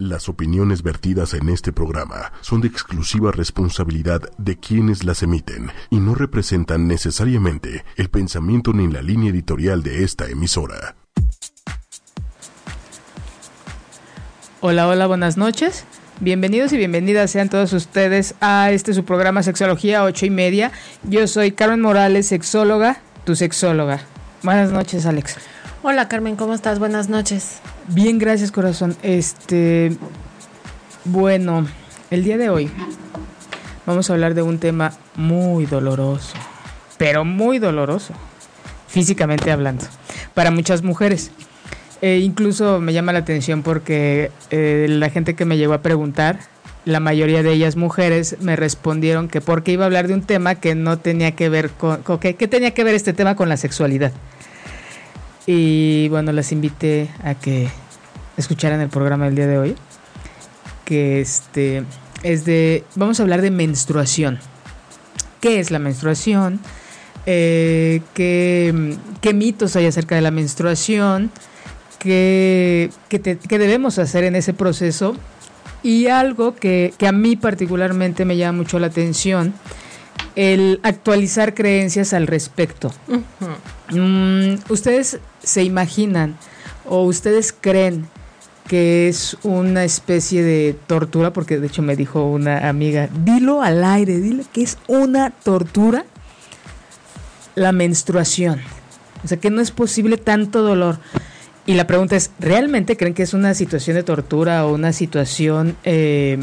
Las opiniones vertidas en este programa son de exclusiva responsabilidad de quienes las emiten y no representan necesariamente el pensamiento ni la línea editorial de esta emisora. Hola, hola, buenas noches. Bienvenidos y bienvenidas sean todos ustedes a este su programa Sexología 8 y media. Yo soy Carmen Morales, sexóloga, tu sexóloga. Buenas noches, Alex. Hola Carmen, ¿cómo estás? Buenas noches. Bien, gracias corazón. Este, bueno, el día de hoy vamos a hablar de un tema muy doloroso, pero muy doloroso, físicamente hablando, para muchas mujeres. E incluso me llama la atención porque eh, la gente que me llegó a preguntar, la mayoría de ellas mujeres, me respondieron que porque iba a hablar de un tema que no tenía que ver con, que, ¿qué tenía que ver este tema con la sexualidad. Y bueno, las invité a que escucharan el programa del día de hoy. Que este es de. Vamos a hablar de menstruación. ¿Qué es la menstruación? Eh, ¿qué, mitos hay acerca de la menstruación? ¿Qué, debemos hacer en ese proceso? Y algo que, a mí particularmente me llama mucho la atención, el actualizar creencias al respecto. Mm, ¿Ustedes se imaginan o ustedes creen que es una especie de tortura? Porque de hecho me dijo una amiga, dilo al aire, dile que es una tortura la menstruación. O sea, que no es posible tanto dolor. Y la pregunta es, ¿realmente creen que es una situación de tortura o una situación eh,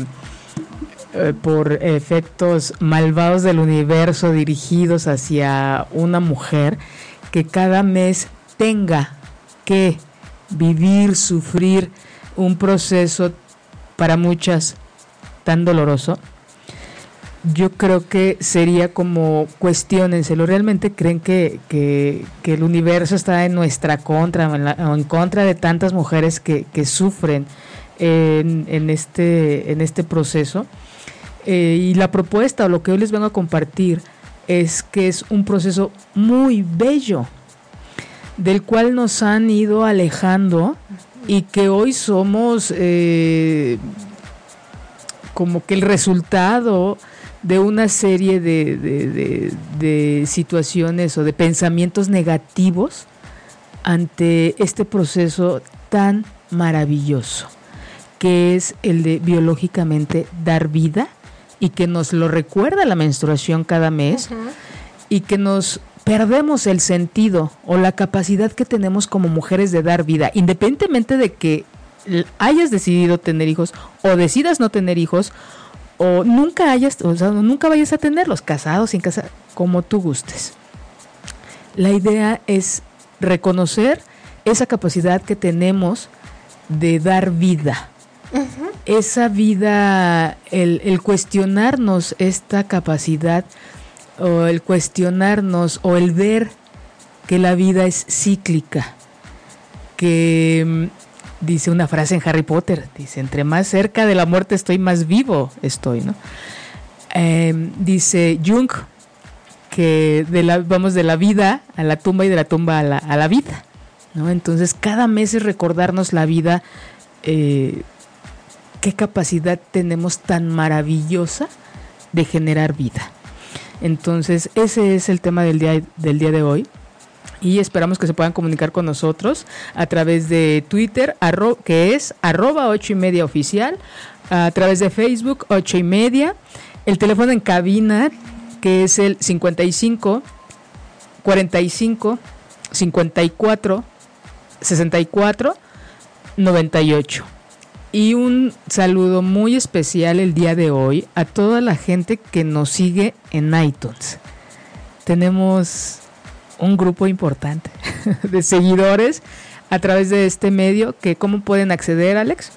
eh, por efectos malvados del universo dirigidos hacia una mujer que cada mes tenga que vivir, sufrir un proceso para muchas tan doloroso, yo creo que sería como cuestionenselo. ¿Realmente creen que, que, el universo está en nuestra contra o en, contra de tantas mujeres que, que sufren en, en, este, en este proceso? Eh, y la propuesta o lo que hoy les vengo a compartir es que es un proceso muy bello, del cual nos han ido alejando y que hoy somos eh, como que el resultado de una serie de, de, situaciones o de pensamientos negativos ante este proceso tan maravilloso, que es el de biológicamente dar vida y que nos lo recuerda la menstruación cada mes y que nos perdemos el sentido o la capacidad que tenemos como mujeres de dar vida, independientemente de que hayas decidido tener hijos o decidas no tener hijos o nunca hayas, o sea, nunca vayas a tenerlos, casados, sin casar, como tú gustes. La idea es reconocer esa capacidad que tenemos de dar vida esa vida, el, cuestionarnos esta capacidad, o el cuestionarnos, o el ver que la vida es cíclica, que mm, dice una frase en Harry Potter, dice, entre más cerca de la muerte estoy, más vivo estoy, ¿no? Em, dice Jung que de la, vamos de la vida a la tumba y de la tumba a la, a la vida, ¿no? Entonces cada mes es recordarnos la vida eh, qué capacidad tenemos tan maravillosa de generar vida. Entonces, ese es el tema del día, del día de hoy. Y esperamos que se puedan comunicar con nosotros a través de Twitter, que es arroba ocho y media oficial, a través de Facebook, ocho y media, el teléfono en cabina, que es el 55 45 54 64 98. Y un saludo muy especial el día de hoy a toda la gente que nos sigue en iTunes. Tenemos un grupo importante de seguidores a través de este medio que cómo pueden acceder, Alex?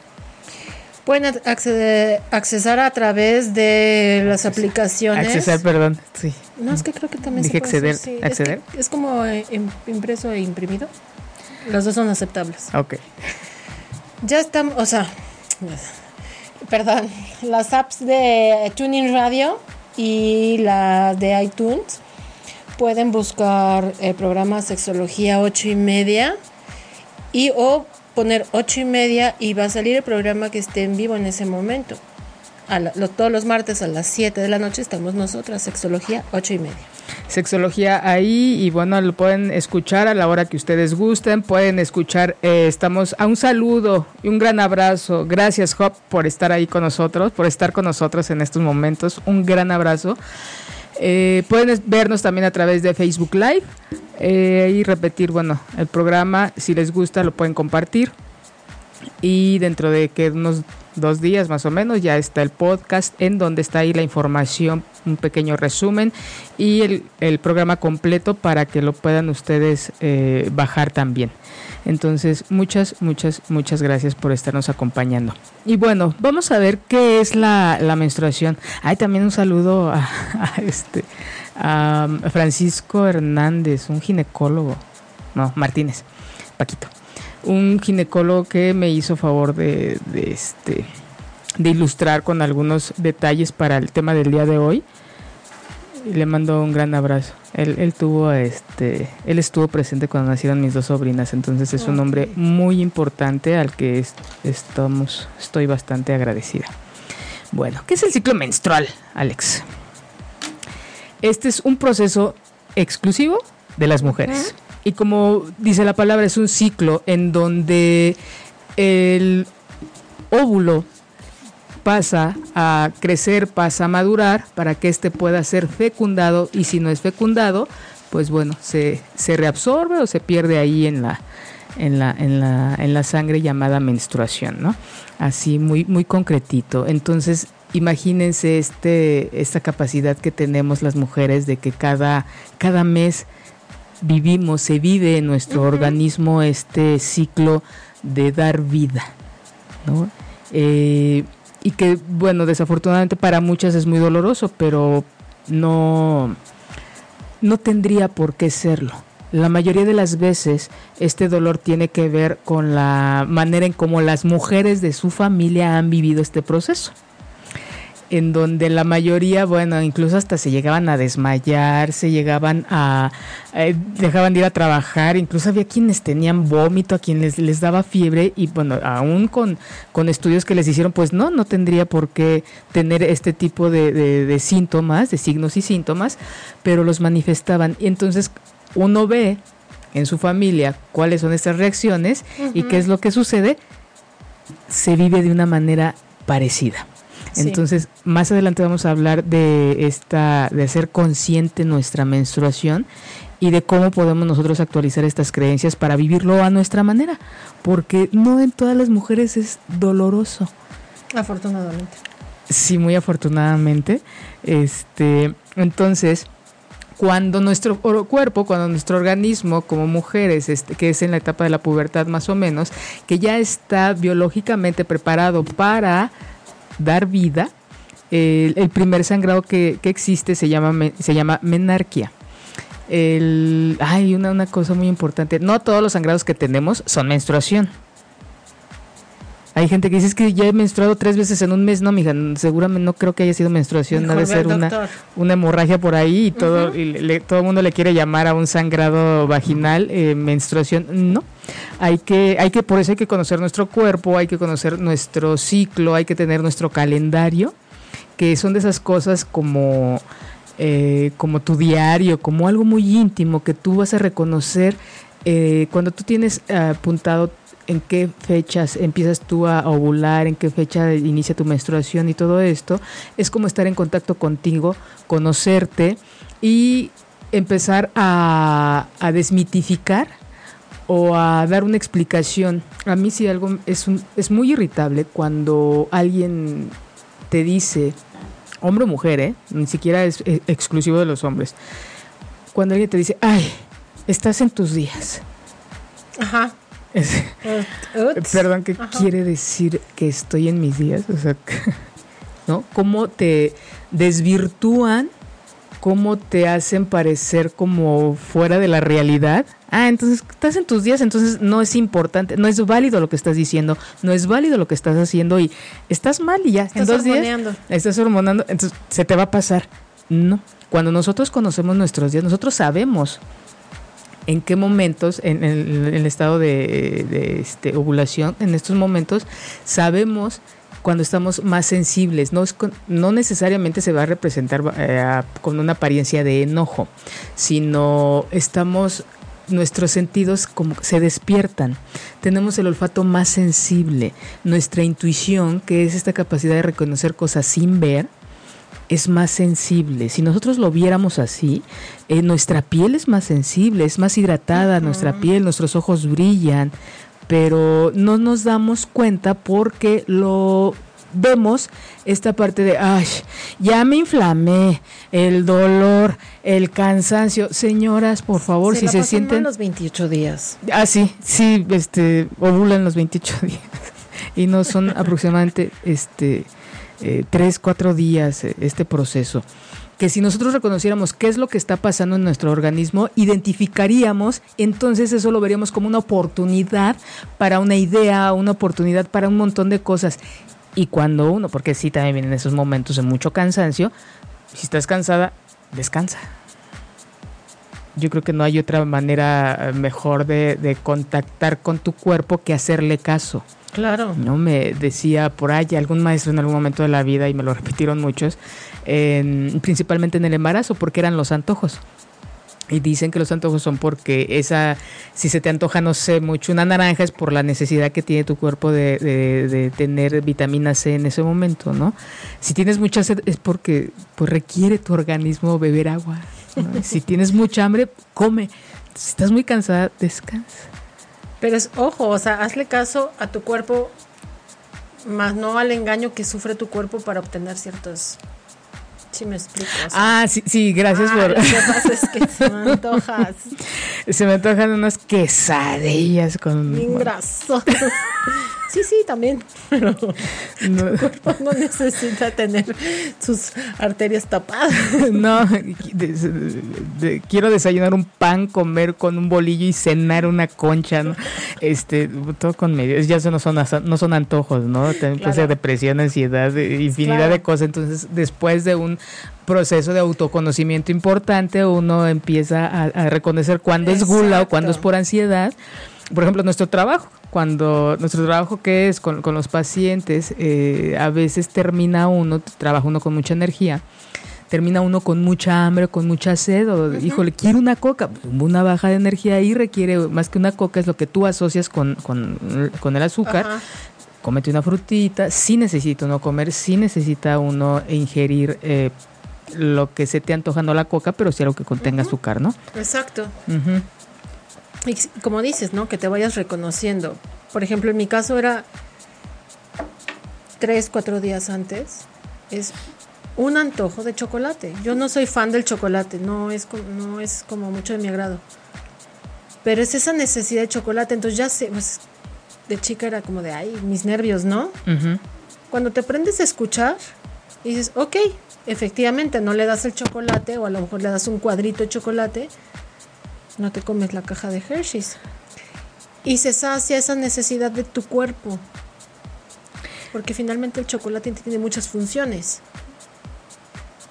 Pueden acceder, accesar a través de las aplicaciones. Accesar, perdón, sí. No, es que creo que también Dije acceder, acceder. Es, como eh, impreso e imprimido. Los dos son aceptables. Ok. Ya estamos, o sea, perdón, las apps de Tuning Radio y las de iTunes pueden buscar el programa Sexología 8 y media y o poner ocho y media y va a salir el programa que esté en vivo en ese momento. Todos los martes a las 7 de la noche estamos nosotras, Sexología, ocho y media. Sexología ahí y bueno, lo pueden escuchar a la hora que ustedes gusten, pueden escuchar, eh, estamos a un saludo y un gran abrazo. Gracias Hop por estar ahí con nosotros, por estar con nosotros en estos momentos. Un gran abrazo. Eh, pueden vernos también a través de Facebook Live eh, y repetir, bueno, el programa, si les gusta, lo pueden compartir. Y dentro de que unos dos días más o menos ya está el podcast en donde está ahí la información, un pequeño resumen y el, el programa completo para que lo puedan ustedes eh, bajar también. Entonces, muchas, muchas, muchas gracias por estarnos acompañando. Y bueno, vamos a ver qué es la, la menstruación. Hay también un saludo a, este a Francisco Hernández, un ginecólogo. No, Martínez, Paquito. Un ginecólogo que me hizo favor de, de este de ilustrar con algunos detalles para el tema del día de hoy. Y le mando un gran abrazo. Él, él tuvo este, él estuvo presente cuando nacieron mis dos sobrinas, entonces es un hombre muy importante al que es- estamos, estoy bastante agradecida. Bueno, ¿qué es el ciclo menstrual, Alex? Este es un proceso exclusivo de las mujeres. Y como dice la palabra, es un ciclo en donde el óvulo pasa a crecer, pasa a madurar para que éste pueda ser fecundado y si no es fecundado, pues bueno, se, se reabsorbe o se pierde ahí en la, en la, en la, en la sangre llamada menstruación, ¿no? Así muy, muy concretito. Entonces, imagínense este, esta capacidad que tenemos las mujeres de que cada, cada mes vivimos, se vive en nuestro organismo este ciclo de dar vida, ¿no? Eh, y que, bueno, desafortunadamente para muchas es muy doloroso, pero no, no tendría por qué serlo. La mayoría de las veces este dolor tiene que ver con la manera en cómo las mujeres de su familia han vivido este proceso en donde la mayoría, bueno, incluso hasta se llegaban a desmayar, se llegaban a, eh, dejaban de ir a trabajar, incluso había quienes tenían vómito, a quienes les, les daba fiebre y bueno, aún con, con estudios que les hicieron, pues no, no tendría por qué tener este tipo de, de- de síntomas, de signos y síntomas, pero los manifestaban. Y entonces uno ve en su familia cuáles son estas reacciones y qué es lo que sucede, se vive de una manera parecida. Sí. Entonces, más adelante vamos a hablar de esta, de ser consciente nuestra menstruación y de cómo podemos nosotros actualizar estas creencias para vivirlo a nuestra manera, porque no en todas las mujeres es doloroso. Afortunadamente. Sí, muy afortunadamente. Este, entonces, cuando nuestro cuerpo, cuando nuestro organismo como mujeres, este, que es en la etapa de la pubertad más o menos, que ya está biológicamente preparado para dar vida, el, primer sangrado que, que existe se llama, se llama menarquia. El, hay una, una cosa muy importante. No todos los sangrados que tenemos son menstruación. Hay gente que dice "Es que ya he menstruado tres veces en un mes. No, mija, seguramente no creo que haya sido menstruación. Ve al ser una, una hemorragia por ahí y todo, y le- todo el mundo le quiere llamar a un sangrado vaginal eh, menstruación. No, hay que, hay que, por eso hay que conocer nuestro cuerpo, hay que conocer nuestro ciclo, hay que tener nuestro calendario, que son de esas cosas como, eh, como tu diario, como algo muy íntimo que tú vas a reconocer eh, cuando tú tienes apuntado en qué fechas empiezas tú a ovular, en qué fecha inicia tu menstruación y todo esto, es como estar en contacto contigo, conocerte y empezar a, desmitificar o a dar una explicación. A mí sí algo es, un- es muy irritable cuando alguien te dice, hombre o mujer, ¿eh? ni siquiera es eh, exclusivo de los hombres, cuando alguien te dice, ay, estás en tus días. Ajá. Es-. Perdón, ¿qué Ajá. quiere decir que estoy en mis días? O sea, ¿no? ¿Cómo te desvirtúan? ¿Cómo te hacen parecer como fuera de la realidad? Ah, entonces estás en tus días, entonces no es importante, no es válido lo que estás diciendo, no es válido lo que estás haciendo y estás mal y ya, en Estás dos días estás hormonando, entonces se te va a pasar. No, cuando nosotros conocemos nuestros días, nosotros sabemos en qué momentos, en, el estado de, este, ovulación, en estos momentos sabemos cuando estamos más sensibles. No, necesariamente se va a representar eh, con una apariencia de enojo, sino estamos nuestros sentidos se despiertan. Tenemos el olfato más sensible. Nuestra intuición, que es esta capacidad de reconocer cosas sin ver, es más sensible. Si nosotros lo viéramos así, eh, nuestra piel es más sensible, es más hidratada, nuestra piel, nuestros ojos brillan, pero no nos damos cuenta porque lo vemos esta parte de, ay, ya me inflamé, el dolor, el cansancio. Señoras, por favor, si se sienten... los 28 días. Ah, sí, sí, este, ovulan los 28 días. Y no son aproximadamente, este, eh, tres, cuatro días eh, este proceso que si nosotros reconociéramos qué es lo que está pasando en nuestro organismo, identificaríamos, entonces eso lo veríamos como una oportunidad para una idea, una oportunidad para un montón de cosas. Y cuando uno, porque sí también vienen esos momentos de mucho cansancio, si estás cansada, descansa. Yo creo que no hay otra manera mejor de, contactar con tu cuerpo que hacerle caso. Claro. No me decía por ahí algún maestro en algún momento de la vida y me lo repitieron muchos, principalmente en el embarazo, porque eran los antojos. Y dicen que los antojos son porque esa, si se te antoja, no sé, mucho una naranja es por la necesidad que tiene tu cuerpo de, de, tener vitamina C en ese momento, ¿no? Si tienes mucha sed es porque pues, requiere tu organismo beber agua. si tienes mucha hambre, come. Si estás muy cansada, descansa. Pero es, ojo, o sea, hazle caso a tu cuerpo, más no al engaño que sufre tu cuerpo para obtener ciertos Sí me explico. ah, sí, sí, gracias por... Lo que pasa es que se me antojas. se me antojan unas quesadillas con... Bien. Sí, sí, también. Pero no. tu cuerpo no necesita tener sus arterias tapadas. No, quiero desayunar un pan, comer con un bolillo y cenar una concha, ¿no? Este, todo con medios. Ya no son, no son antojos, ¿no? También puede ser depresión, ansiedad, infinidad de cosas. Entonces, después de un proceso de autoconocimiento importante, uno empieza a, reconocer cuándo es gula o cuándo es por ansiedad. Por ejemplo, nuestro trabajo cuando nuestro trabajo que es con, los pacientes, eh, a veces termina uno, trabaja uno con mucha energía, termina uno con mucha hambre, con mucha sed, o híjole, quiero una coca, una baja de energía ahí requiere más que una coca, es lo que tú asocias con, el azúcar. Cómete una frutita, sí necesita uno comer, sí necesita uno ingerir eh, lo que se te antoja, no la coca, pero sí algo que contenga azúcar, ¿no? Exacto. Y como dices, ¿no? Que te vayas reconociendo. Por ejemplo, en mi caso era tres, cuatro días antes. Es un antojo de chocolate. Yo no soy fan del chocolate, no es, no es como mucho de mi agrado. Pero es esa necesidad de chocolate. Entonces ya sé, pues de chica era como de, ay, mis nervios, ¿no? Cuando te aprendes a escuchar, dices, ok, efectivamente no le das el chocolate o a lo mejor le das un cuadrito de chocolate, no te comes la caja de Hershey's. Y se sacia esa necesidad de tu cuerpo. Porque finalmente el chocolate tiene muchas funciones.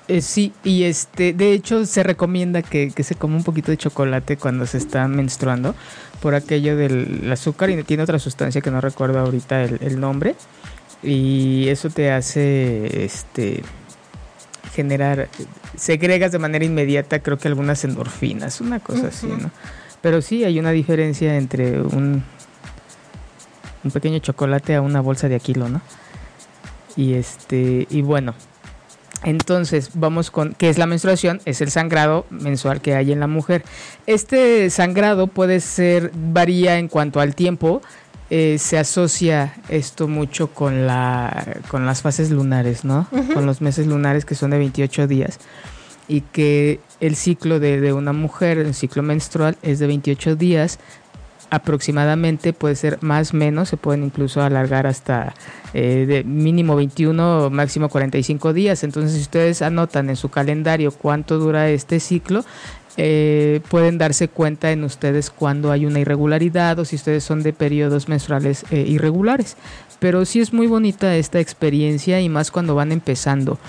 Eh, sí, y este, de hecho se recomienda que, se coma un poquito de chocolate cuando se está menstruando por aquello del azúcar y tiene otra sustancia que no recuerdo ahorita el, el nombre y eso te hace este generar, segregas de manera inmediata creo que algunas endorfinas, una cosa así, ¿no? Pero sí hay una diferencia entre un, un pequeño chocolate a una bolsa de aquilo, ¿no? Y este, y bueno, entonces, vamos con qué es la menstruación, es el sangrado mensual que hay en la mujer. Este sangrado puede ser varía en cuanto al tiempo, eh, se asocia esto mucho con, la, con las fases lunares, ¿no? Con los meses lunares que son de 28 días. Y que el ciclo de, una mujer, el ciclo menstrual, es de 28 días aproximadamente, puede ser más o menos, se pueden incluso alargar hasta eh, de mínimo 21 máximo 45 días. Entonces, si ustedes anotan en su calendario cuánto dura este ciclo, eh, pueden darse cuenta en ustedes cuando hay una irregularidad o si ustedes son de periodos menstruales eh, irregulares. Pero sí es muy bonita esta experiencia y más cuando van empezando.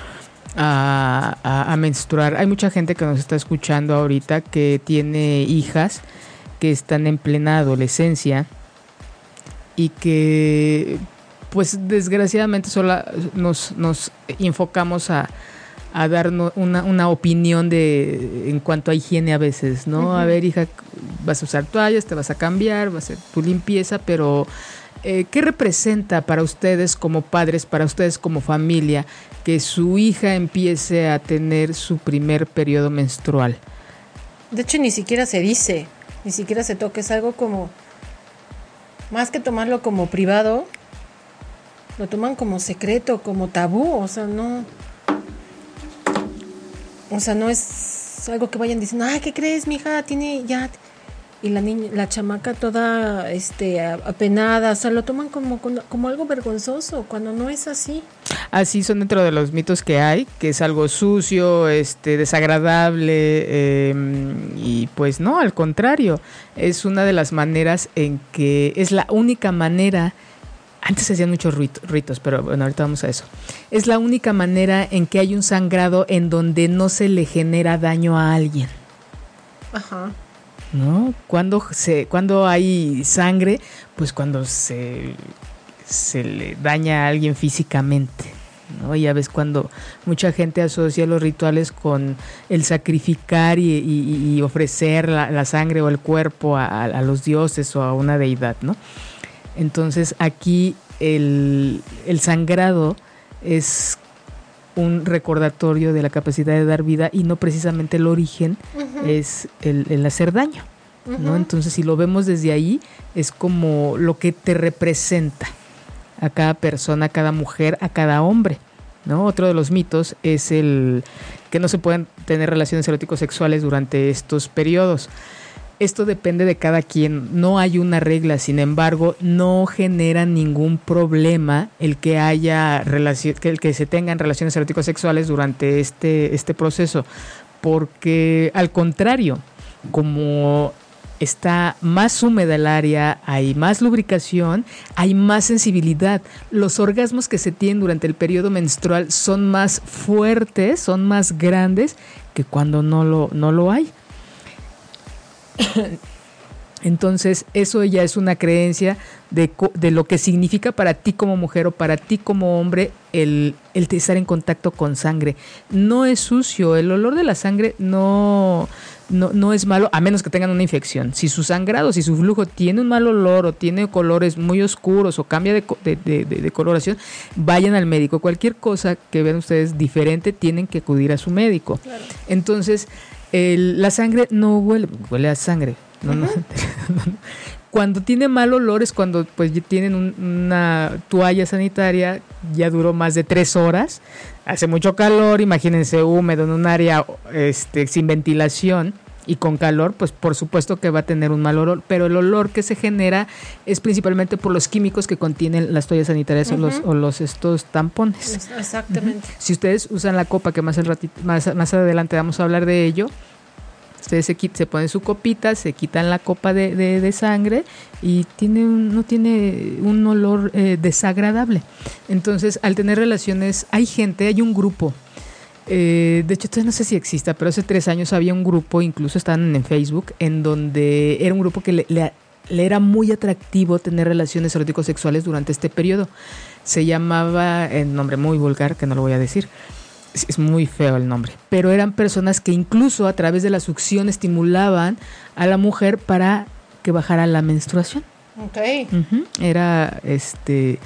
A, menstruar. Hay mucha gente que nos está escuchando ahorita que tiene hijas que están en plena adolescencia y que pues desgraciadamente solo nos, nos enfocamos a, a dar una, una, opinión de en cuanto a higiene a veces, ¿no? A ver, hija, vas a usar toallas, te vas a cambiar, va a ser tu limpieza, pero eh, ¿qué representa para ustedes como padres, para ustedes como familia, que su hija empiece a tener su primer periodo menstrual? De hecho, ni siquiera se dice, ni siquiera se toca, es algo como, más que tomarlo como privado, lo toman como secreto, como tabú, o sea, no, o sea, no es algo que vayan diciendo, ay, ¿qué crees, mi hija? Tiene ya y la niña, la chamaca toda este apenada, o sea, lo toman como, como algo vergonzoso, cuando no es así. Así son dentro de los mitos que hay, que es algo sucio, este, desagradable, em, y pues no, al contrario, es una de las maneras en que es la única manera antes se hacían muchos ritos, pero bueno, ahorita vamos a eso. Es la única manera en que hay un sangrado en donde no se le genera daño a alguien. Ajá. ¿no? Cuando, se, cuando hay sangre, pues cuando se, se le daña a alguien físicamente. ¿no? Ya ves cuando mucha gente asocia los rituales con el sacrificar y, ofrecer la, sangre o el cuerpo a, a, los dioses o a una deidad, ¿no? Entonces aquí el, el sangrado es un recordatorio de la capacidad de dar vida y no precisamente el origen es el, hacer daño. ¿no? Entonces, si lo vemos desde ahí, es como lo que te representa a cada persona, a cada mujer, a cada hombre. ¿no? Otro de los mitos es el que no se pueden tener relaciones eróticos sexuales durante estos periodos. Esto depende de cada quien, no hay una regla, sin embargo, no genera ningún problema el que haya que el que se tengan relaciones eróticos sexuales durante este, este proceso, porque al contrario, como está más húmeda el área, hay más lubricación, hay más sensibilidad. Los orgasmos que se tienen durante el periodo menstrual son más fuertes, son más grandes que cuando no lo, no lo hay. Entonces, eso ya es una creencia de, de, lo que significa para ti como mujer o para ti como hombre el, el, estar en contacto con sangre. No es sucio, el olor de la sangre no, no, no, es malo, a menos que tengan una infección. Si su sangrado, si su flujo tiene un mal olor o tiene colores muy oscuros o cambia de, de, de coloración, vayan al médico. Cualquier cosa que vean ustedes diferente, tienen que acudir a su médico. Entonces, la sangre no huele, huele a sangre. Cuando tiene mal olor es cuando pues tienen una toalla sanitaria, ya duró más de tres horas, hace mucho calor, imagínense húmedo en un área este, sin ventilación y con calor, pues por supuesto que va a tener un mal olor, pero el olor que se genera es principalmente por los químicos que contienen las toallas sanitarias o, los, o los estos tampones. Exactamente. Si ustedes usan la copa, que más, el más, más adelante vamos a hablar de ello, Ustedes se, se ponen su copita, se quitan la copa de, de, sangre y tiene no tiene un olor eh, desagradable. Entonces, al tener relaciones, hay gente, hay un grupo. Eh, de hecho, no sé si exista, pero hace tres años había un grupo, incluso estaban en Facebook, en donde era un grupo que le, le, le era muy atractivo tener relaciones eróticos sexuales durante este periodo. Se llamaba, en nombre muy vulgar, que no lo voy a decir, es muy feo el nombre, pero eran personas que incluso a través de la succión estimulaban a la mujer para que bajara la menstruación. Ok. Era este.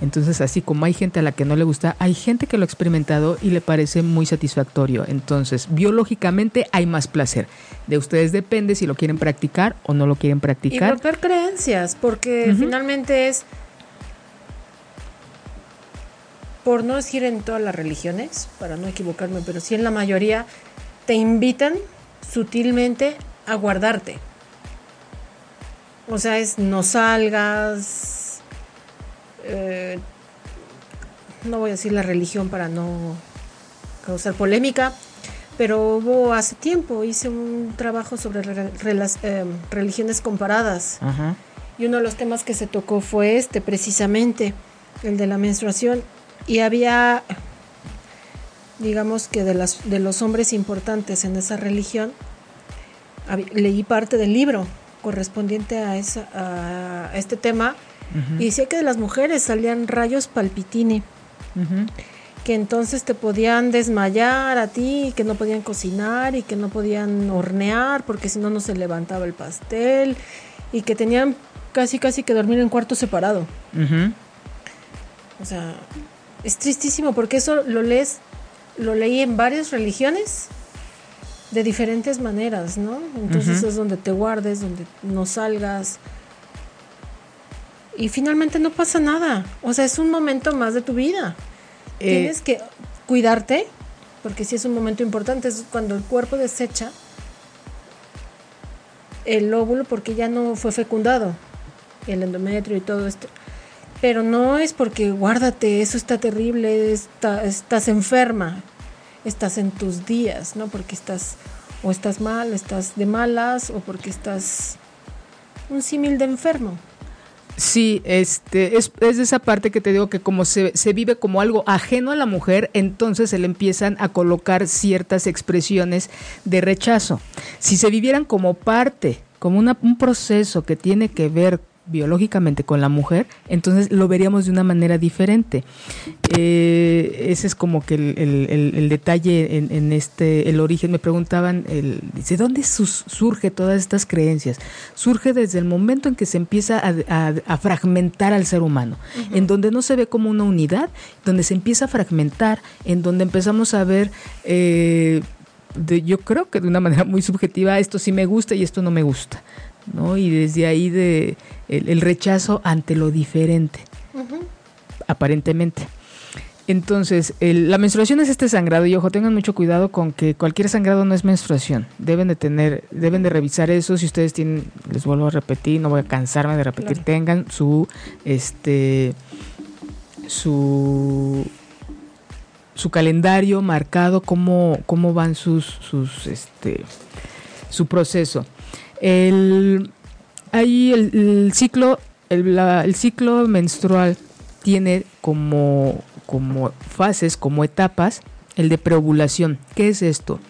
Entonces, así como hay gente a la que no le gusta, hay gente que lo ha experimentado y le parece muy satisfactorio. Entonces, biológicamente hay más placer. De ustedes depende si lo quieren practicar o no lo quieren practicar. Y romper creencias, porque finalmente es por no decir en todas las religiones, para no equivocarme, pero sí en la mayoría, te invitan sutilmente a guardarte. O sea, es no salgas, eh, no voy a decir la religión para no causar polémica, pero hubo hace tiempo, hice un trabajo sobre eh, religiones comparadas. Y uno de los temas que se tocó fue este, precisamente, el de la menstruación y había, digamos que de, las, de los hombres importantes en esa religión, leí parte del libro correspondiente a, esa, a este tema y decía que de las mujeres salían rayos palpitini, que entonces te podían desmayar a ti, que no podían cocinar y que no podían hornear porque si no no se levantaba el pastel y que tenían casi casi que dormir en cuarto separado. O sea, es tristísimo porque eso lo lees, lo leí en varias religiones de diferentes maneras, ¿no? Entonces es donde te guardes, donde no salgas. Y finalmente no pasa nada. O sea, es un momento más de tu vida. Eh, Tienes que cuidarte, porque si es un momento importante, es cuando el cuerpo desecha el óvulo porque ya no fue fecundado, el endometrio y todo esto. Pero no es porque guárdate, eso está terrible, estás enferma, estás en tus días, ¿no? Porque estás o estás mal, estás de malas o porque estás un símil de enfermo. Sí, este, es, es, de esa parte que te digo que como se, se, vive como algo ajeno a la mujer, entonces se le empiezan a colocar ciertas expresiones de rechazo. Si se vivieran como parte, como una, un proceso que tiene que ver biológicamente con la mujer, entonces lo veríamos de una manera diferente. Eh, ese es como que el, detalle en, este, el origen. Me preguntaban, el, ¿de dónde surge todas estas creencias? Surge desde el momento en que se empieza a, fragmentar al ser humano, en donde no se ve como una unidad, donde se empieza a fragmentar, en donde empezamos a ver... Eh, yo creo que de una manera muy subjetiva, esto sí me gusta y esto no me gusta. ¿No? Y desde ahí de el, rechazo ante lo diferente, aparentemente. Entonces, la menstruación es este sangrado y ojo, tengan mucho cuidado con que cualquier sangrado no es menstruación. Deben de tener, deben de revisar eso. Si ustedes tienen, les vuelvo a repetir, no voy a cansarme de repetir, tengan su, este, su, su calendario marcado, cómo, cómo van sus, sus, este, su proceso. El, ahí el, ciclo, el, ciclo menstrual tiene como, como fases, como etapas, el de preovulación. ¿Qué es esto?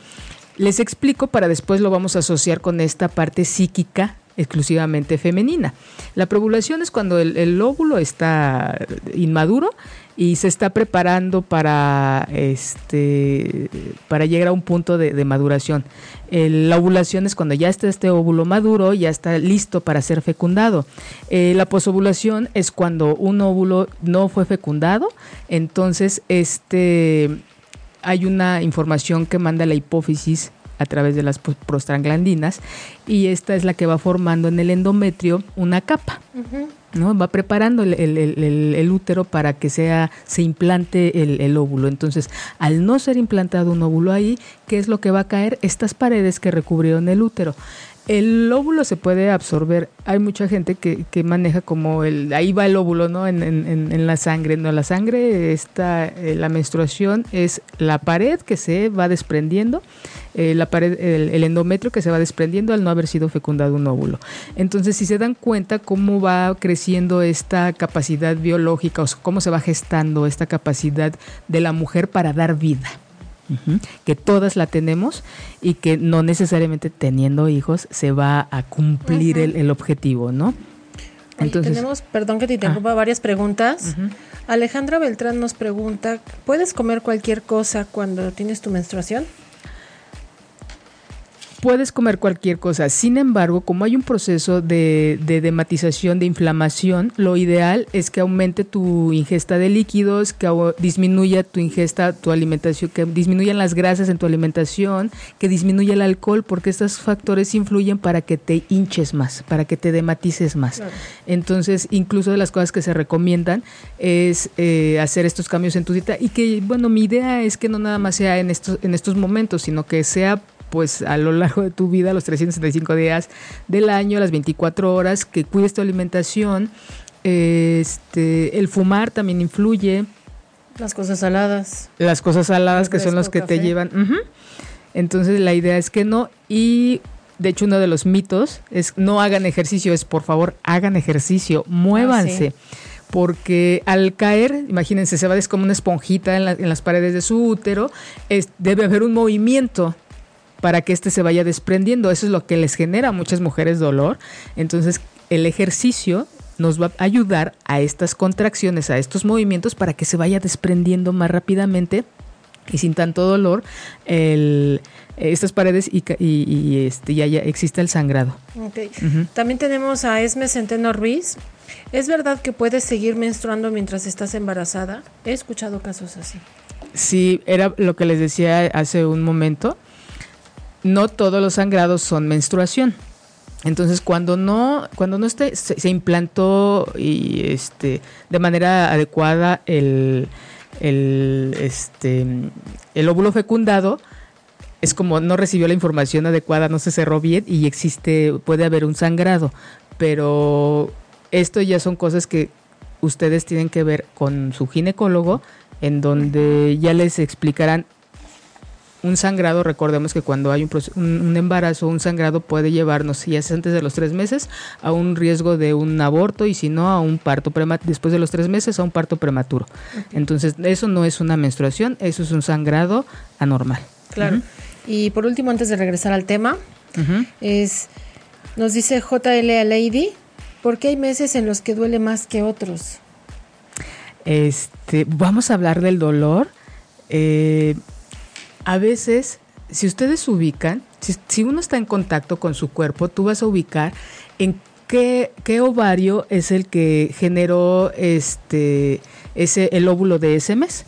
Les explico para después lo vamos a asociar con esta parte psíquica exclusivamente femenina. La preovulación es cuando el, óvulo está inmaduro y se está preparando para este para llegar a un punto de, maduración. la ovulación es cuando ya está este óvulo maduro, ya está listo para ser fecundado. Eh, la posovulación es cuando un óvulo no fue fecundado, entonces este hay una información que manda la hipófisis a través de las prostaglandinas y esta es la que va formando en el endometrio una capa. ¿No? Va preparando el, útero para que sea, se implante el, óvulo. Entonces, al no ser implantado un óvulo ahí, ¿qué es lo que va a caer? Estas paredes que recubrieron el útero. El óvulo se puede absorber. Hay mucha gente que, que maneja como el, ahí va el óvulo, ¿no? En, en, en la sangre. No, la sangre está, eh, la menstruación es la pared que se va desprendiendo, eh, la pared, el, endometrio que se va desprendiendo al no haber sido fecundado un óvulo. Entonces, si se dan cuenta cómo va creciendo esta capacidad biológica o cómo se va gestando esta capacidad de la mujer para dar vida que todas la tenemos y que no necesariamente teniendo hijos se va a cumplir el, objetivo, ¿no? Entonces, tenemos, perdón que te interrumpa, ah. varias preguntas. Alejandra Beltrán nos pregunta, ¿puedes comer cualquier cosa cuando tienes tu menstruación? Puedes comer cualquier cosa. Sin embargo, como hay un proceso de, de, dematización, de inflamación, lo ideal es que aumente tu ingesta de líquidos, que disminuya tu ingesta, tu alimentación, que disminuyan las grasas en tu alimentación, que disminuya el alcohol, porque estos factores influyen para que te hinches más, para que te dematices más. Entonces, incluso de las cosas que se recomiendan es eh, hacer estos cambios en tu dieta y que, bueno, mi idea es que no nada más sea en estos, en estos momentos, sino que sea pues a lo largo de tu vida, los 365 días del año, las 24 horas, que cuides tu alimentación. Este, el fumar también influye. Las cosas saladas. Las cosas saladas que son los que te llevan. Entonces la idea es que no. Y de hecho uno de los mitos es no hagan ejercicio, es por favor hagan ejercicio, muévanse. Ah, porque al caer, imagínense, se va a des como una esponjita en, las paredes de su útero, es, debe haber un movimiento para que éste se vaya desprendiendo. Eso es lo que les genera a muchas mujeres dolor. Entonces, el ejercicio nos va a ayudar a estas contracciones, a estos movimientos, para que se vaya desprendiendo más rápidamente y sin tanto dolor el, estas paredes y, y, este, ya, ya existe el sangrado. Okay. También tenemos a Esme Centeno Ruiz. ¿Es verdad que puedes seguir menstruando mientras estás embarazada? He escuchado casos así. Sí, era lo que les decía hace un momento. No todos los sangrados son menstruación. Entonces, cuando no, cuando no esté, se, implantó y este de manera adecuada el, el, este, el óvulo fecundado, es como no recibió la información adecuada, no se cerró bien y existe, puede haber un sangrado. Pero esto ya son cosas que ustedes tienen que ver con su ginecólogo, en donde ya les explicarán un sangrado, recordemos que cuando hay un, un, embarazo, un sangrado puede llevarnos, si es antes de los tres meses, a un riesgo de un aborto y si no, a un parto prematuro, después de los tres meses, a un parto prematuro. Entonces, eso no es una menstruación, eso es un sangrado anormal. Claro. Y por último, antes de regresar al tema, es, nos dice JLA Lady, ¿por qué hay meses en los que duele más que otros? Este, vamos a hablar del dolor. Eh, a veces, si ustedes ubican, si, uno está en contacto con su cuerpo, tú vas a ubicar en qué, qué ovario es el que generó este, ese, el óvulo de ese mes.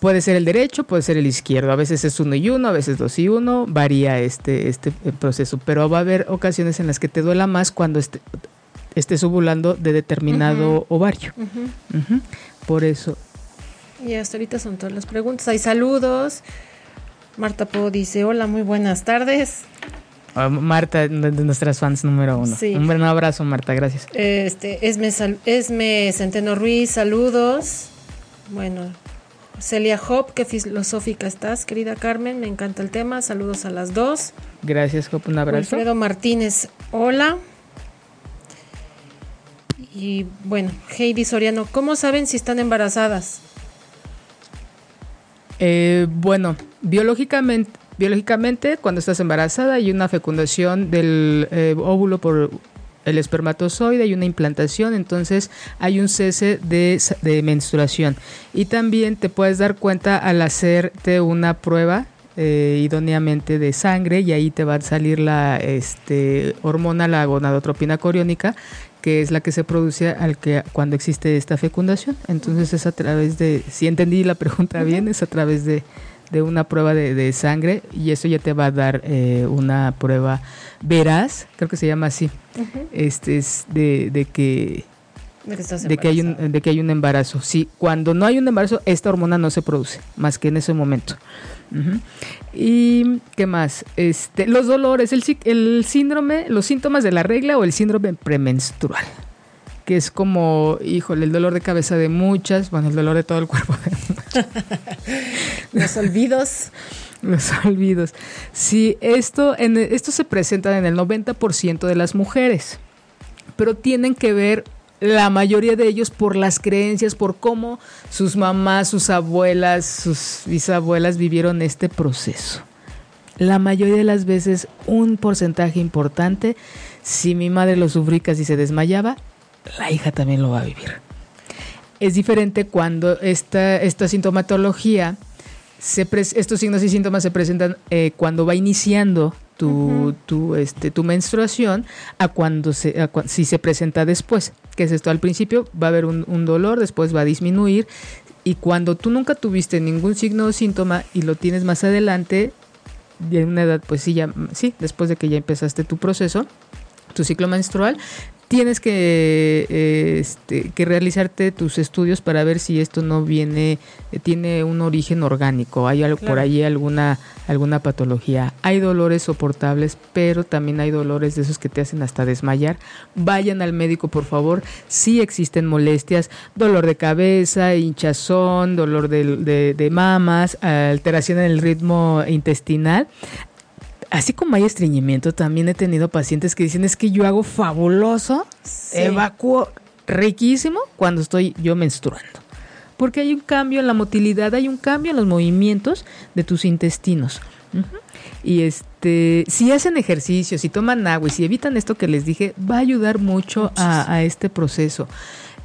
Puede ser el derecho, puede ser el izquierdo. A veces es uno y uno, a veces dos y uno. Varía este, este proceso. Pero va a haber ocasiones en las que te duela más cuando estés ovulando de determinado ovario. Por eso. Y hasta ahorita son todas las preguntas. Hay saludos. Marta Po dice, hola, muy buenas tardes. Ah, Marta, de nuestras fans número uno. Un gran abrazo, Marta, gracias. Este, Esme, Esme Centeno Ruiz, saludos. Bueno, Celia Hop, qué filosófica estás, querida Carmen, me encanta el tema, saludos a las dos. Gracias, Hop, un abrazo. Alfredo Martínez, hola. Y bueno, Heidi Soriano, ¿cómo saben si están embarazadas? Eh, bueno, biológicamente, biológicamente, cuando estás embarazada hay una fecundación del eh, óvulo por el espermatozoide y una implantación, entonces hay un cese de, menstruación. Y también te puedes dar cuenta al hacerte una prueba eh, idóneamente de sangre y ahí te va a salir la este, hormona, la gonadotropina coriónica, que es la que se produce al que cuando existe esta fecundación. Entonces es a través de, si entendí la pregunta bien, es a través de, una prueba de, sangre y eso ya te va a dar eh, una prueba veraz, creo que se llama así, este es de, de que de que, hay un, de que hay un embarazo. Sí, cuando no hay un embarazo, esta hormona no se produce, más que en ese momento. ¿Y qué más? Este, los dolores, el, el síndrome, los síntomas de la regla o el síndrome premenstrual que es como, híjole, el dolor de cabeza de muchas, bueno, el dolor de todo el cuerpo. Los olvidos. Los olvidos. Sí, esto, en, esto se presenta en el 90% de las mujeres, pero tienen que ver la mayoría de ellos por las creencias, por cómo sus mamás, sus abuelas, sus bisabuelas vivieron este proceso. La mayoría de las veces, un porcentaje importante, si mi madre lo sufría y se desmayaba, la hija también lo va a vivir. Es diferente cuando esta, esta sintomatología, se estos signos y síntomas se presentan eh, cuando va iniciando tu, tu, este, tu menstruación a cuando se, si se presenta después. que es esto? Al principio va a haber un, un, dolor, después va a disminuir y cuando tú nunca tuviste ningún signo o síntoma y lo tienes más adelante, de una edad, pues sí, ya, sí, después de que ya empezaste tu proceso, tu ciclo menstrual, tienes que, eh, este, que realizarte tus estudios para ver si esto no viene, eh, tiene un origen orgánico, hay algo, por ahí alguna, alguna patología. Hay dolores soportables, pero también hay dolores de esos que te hacen hasta desmayar. Vayan al médico, por favor. Si existen molestias, dolor de cabeza, hinchazón, dolor de, de mamas, alteración en el ritmo intestinal así como hay estreñimiento, también he tenido pacientes que dicen es que yo hago fabuloso, evacuo riquísimo cuando estoy yo menstruando. Porque hay un cambio en la motilidad, hay un cambio en los movimientos de tus intestinos. Y este, si hacen ejercicio, si toman agua y si evitan esto que les dije, va a ayudar mucho a, este proceso.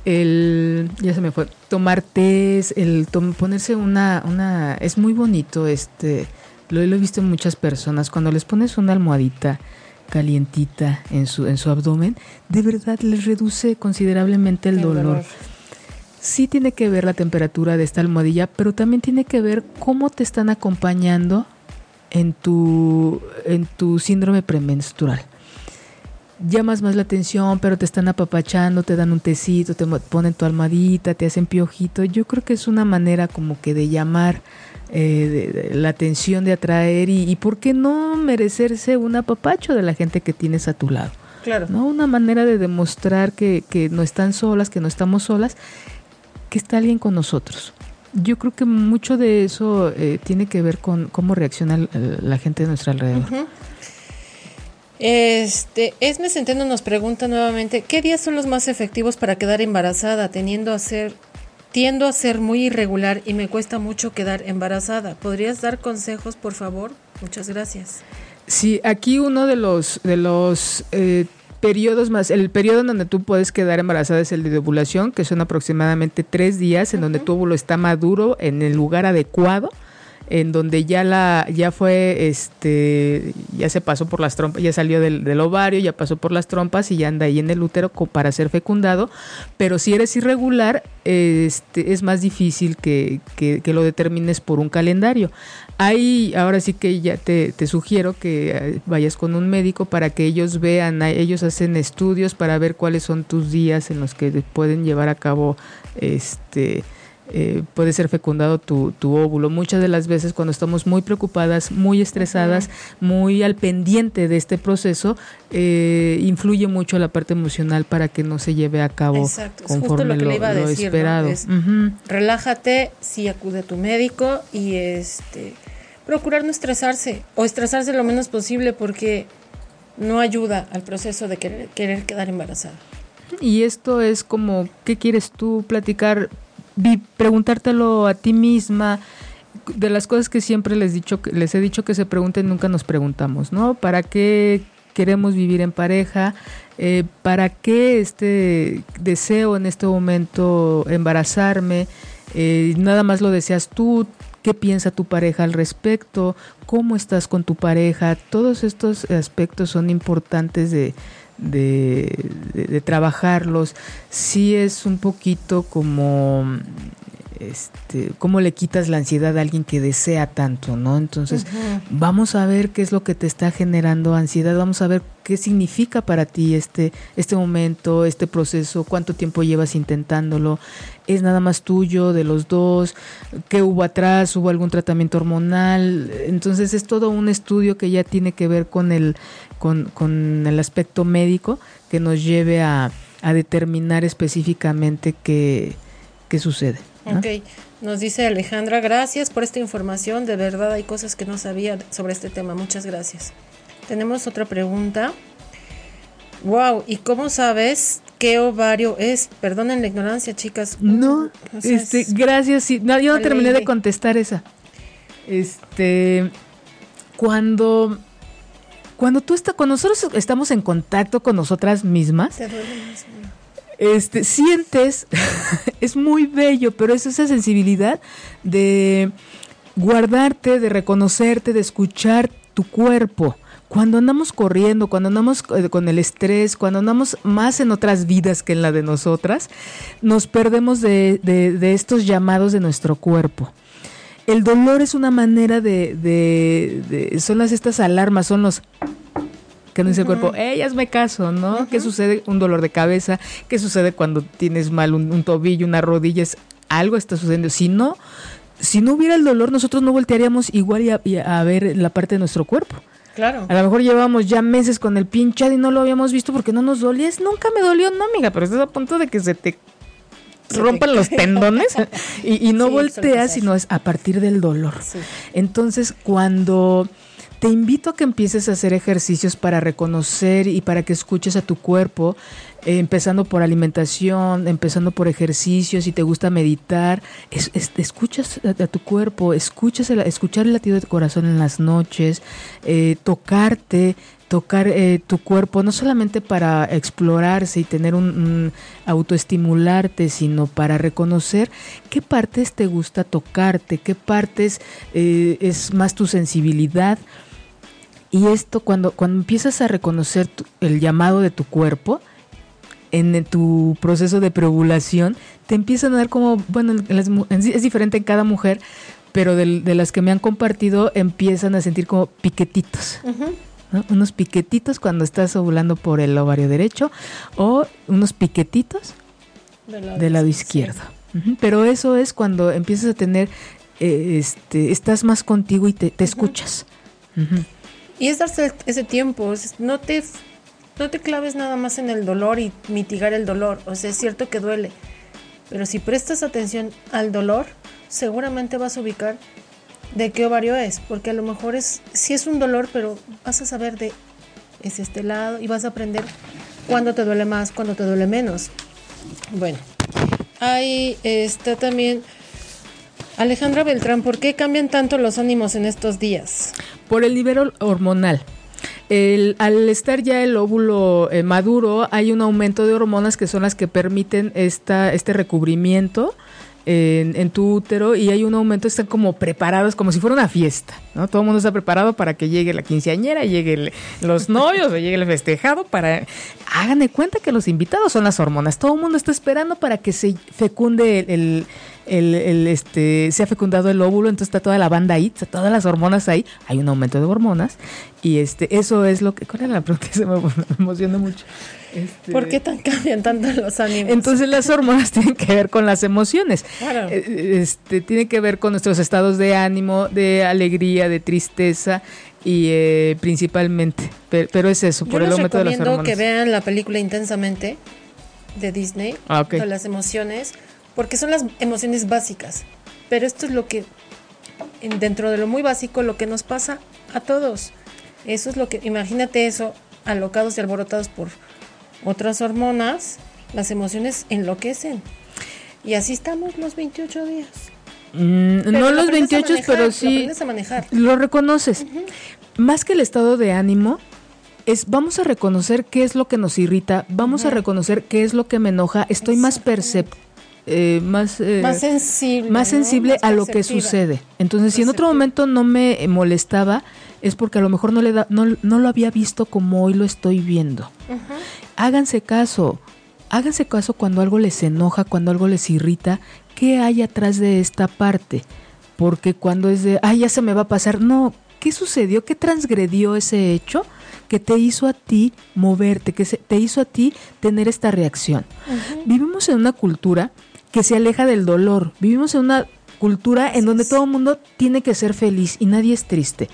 El, ya se me fue, tomar té, el ponerse una, una, es muy bonito, este, lo, lo he visto en muchas personas, cuando les pones una almohadita, calientita en su, en su abdomen, de verdad les reduce considerablemente el, dolor. Sí tiene que ver la temperatura de esta almohadilla, pero también tiene que ver cómo te están acompañando en tu, en tu síndrome premenstrual. Llamas más la atención, pero te están apapachando, te dan un tecito, te ponen tu almohadita, te hacen piojito. Yo creo que es una manera como que de llamar eh, la atención, de atraer y, por qué no merecerse un apapacho de la gente que tienes a tu lado. Claro. ¿no? Una manera de demostrar que, que no están solas, que no estamos solas, que está alguien con nosotros. Yo creo que mucho de eso eh, tiene que ver con cómo reacciona la gente de nuestro alrededor. Este, Esme Centeno nos pregunta nuevamente, ¿qué días son los más efectivos para quedar embarazada, teniendo a ser Tiendo a ser muy irregular y me cuesta mucho quedar embarazada. ¿Podrías dar consejos, por favor? Muchas gracias. Sí, aquí uno de los, de los eh, periodos más, el periodo en donde tú puedes quedar embarazada es el de ovulación, que son aproximadamente tres días en donde tu óvulo está maduro en el lugar adecuado en donde ya la ya fue este ya se pasó por las trompas ya salió del, ovario ya pasó por las trompas y ya anda ahí en el útero para ser fecundado. Pero si eres irregular este es más difícil que, que, lo determines por un calendario. Ahí ahora sí que ya te, te, sugiero que eh, vayas con un médico para que ellos vean ellos hacen estudios para ver cuáles son tus días en los que pueden llevar a cabo este eh, puede ser fecundado tu, óvulo. Muchas de las veces cuando estamos muy preocupadas, muy estresadas, muy al pendiente de este proceso, eh, influye mucho la parte emocional para que no se lleve a cabo conforme lo, esperado. Relájate, si acude a tu médico y este procurar no estresarse o estresarse lo menos posible porque no ayuda al proceso de querer, querer quedar embarazada. Y esto es como, ¿qué quieres tú platicar? Preguntártelo a ti misma. De las cosas que siempre les, dicho, les he dicho que se pregunten, nunca nos preguntamos, ¿no? ¿Para qué queremos vivir en pareja? Eh, ¿Para qué este deseo en este momento embarazarme? Eh, nada más lo deseas tú, qué piensa tu pareja al respecto, cómo estás con tu pareja, todos estos aspectos son importantes de, de, trabajarlos, sí es un poquito como este, cómo le quitas la ansiedad a alguien que desea tanto, ¿no? Entonces, vamos a ver qué es lo que te está generando ansiedad, vamos a ver qué significa para ti este, este momento, este proceso, cuánto tiempo llevas intentándolo, es nada más tuyo, de los dos, qué hubo atrás, hubo algún tratamiento hormonal, entonces es todo un estudio que ya tiene que ver con el, con, con el aspecto médico que nos lleve a, a determinar específicamente qué, qué sucede. Ok, nos dice Alejandra, gracias por esta información, de verdad hay cosas que no sabía sobre este tema, muchas gracias. Tenemos otra pregunta. Wow, ¿y cómo sabes qué ovario es? Perdonen la ignorancia, chicas. No, este, gracias. no, yo no terminé de contestar esa. Este, cuando cuando tú estás, cuando nosotros estamos en contacto con nosotras mismas, este, sientes, es muy bello, pero es esa sensibilidad de guardarte, de reconocerte, de escuchar tu cuerpo. Cuando andamos corriendo, cuando andamos eh, con el estrés, cuando andamos más en otras vidas que en la de nosotras, nos perdemos de, de, estos llamados de nuestro cuerpo. El dolor es una manera de, de, son las estas alarmas, son los que no dice el cuerpo, ellas me caso, ¿no? ¿Qué sucede? Un dolor de cabeza, ¿qué sucede cuando tienes mal un, tobillo, una rodilla? Es, algo está sucediendo. Si no, si no hubiera el dolor, nosotros no voltearíamos igual a, ver la parte de nuestro cuerpo. Claro. A lo mejor llevamos ya meses con el pinchado y no lo habíamos visto porque no nos dolía. Nunca me dolió, no, amiga, pero estás a punto de que se te rompan los tendones y, no volteas, sino es a partir del dolor. Entonces, cuando te invito a que empieces a hacer ejercicios para reconocer y para que escuches a tu cuerpo, eh, empezando por alimentación, empezando por ejercicios, si te gusta meditar, escuchas a, tu cuerpo, escuchas el, escuchar el latido de tu corazón en las noches, eh, tocarte, tocar eh, tu cuerpo, no solamente para explorarse y tener un, autoestimularte, sino para reconocer qué partes te gusta tocarte, qué partes es más tu sensibilidad. Y esto, cuando, cuando empiezas a reconocer el llamado de tu cuerpo, en tu proceso de preovulación, te empiezan a dar como, bueno, es diferente en cada mujer, pero de, las que me han compartido empiezan a sentir como piquetitos. Unos piquetitos cuando estás ovulando por el ovario derecho o unos piquetitos del lado, izquierdo. Pero eso es cuando empiezas a tener, eh, este, estás más contigo y te, escuchas. Y es darse ese tiempo, no te, no te claves nada más en el dolor y mitigar el dolor. O sea, es cierto que duele, pero si prestas atención al dolor, seguramente vas a ubicar de qué ovario es, porque a lo mejor es, sí es un dolor, pero vas a saber de es este lado y vas a aprender cuándo te duele más, cuándo te duele menos. Bueno, ahí está también Alejandra Beltrán, ¿por qué cambian tanto los ánimos en estos días? Por el nivel hormonal. al estar ya el óvulo eh, maduro, hay un aumento de hormonas que son las que permiten esta, este recubrimiento en, tu útero y hay un aumento, están como preparados como si fuera una fiesta, ¿no? Todo el mundo está preparado para que llegue la quinceañera, llegue los novios o llegue el festejado para... Hagan de cuenta que los invitados son las hormonas, todo el mundo está esperando para que se fecunde el, el, este, se ha fecundado el óvulo, entonces está toda la banda ahí, está todas las hormonas ahí, hay un aumento de hormonas y este, eso es lo que, ¿cuál era la pregunta? Se me, emociona mucho. Este, ¿Por qué tan cambian tanto los ánimos? Entonces las hormonas tienen que ver con las emociones, claro. Eh, este, tiene que ver con nuestros estados de ánimo, de alegría, de tristeza y eh, principalmente, pero, es eso, por el aumento de las hormonas. que vean la película intensamente de Disney, ah, de las emociones porque son las emociones básicas. Pero esto es lo que, dentro de lo muy básico, lo que nos pasa a todos. Eso es lo que, imagínate eso, alocados y alborotados por otras hormonas, las emociones enloquecen. Y así estamos los 28 días. Mm, no los 28, pero sí. Lo, a manejar. lo reconoces. Más que el estado de ánimo, es vamos a reconocer qué es lo que nos irrita, vamos a reconocer qué es lo que me enoja, estoy más perceptivo eh, más, eh, más sensible, más sensible a lo que sucede. Entonces, si en otro momento no me molestaba, es porque a lo mejor no, le da, no, no lo había visto como hoy lo estoy viendo. Háganse caso, háganse caso cuando algo les enoja, cuando algo les irrita, ¿qué hay atrás de esta parte? Porque cuando es de, ay, ya se me va a pasar, no, ¿qué sucedió? ¿Qué transgredió ese hecho? que te hizo a ti moverte, que te hizo a ti tener esta reacción. Vivimos en una cultura que se aleja del dolor. Vivimos en una cultura en donde todo el mundo tiene que ser feliz y nadie es triste.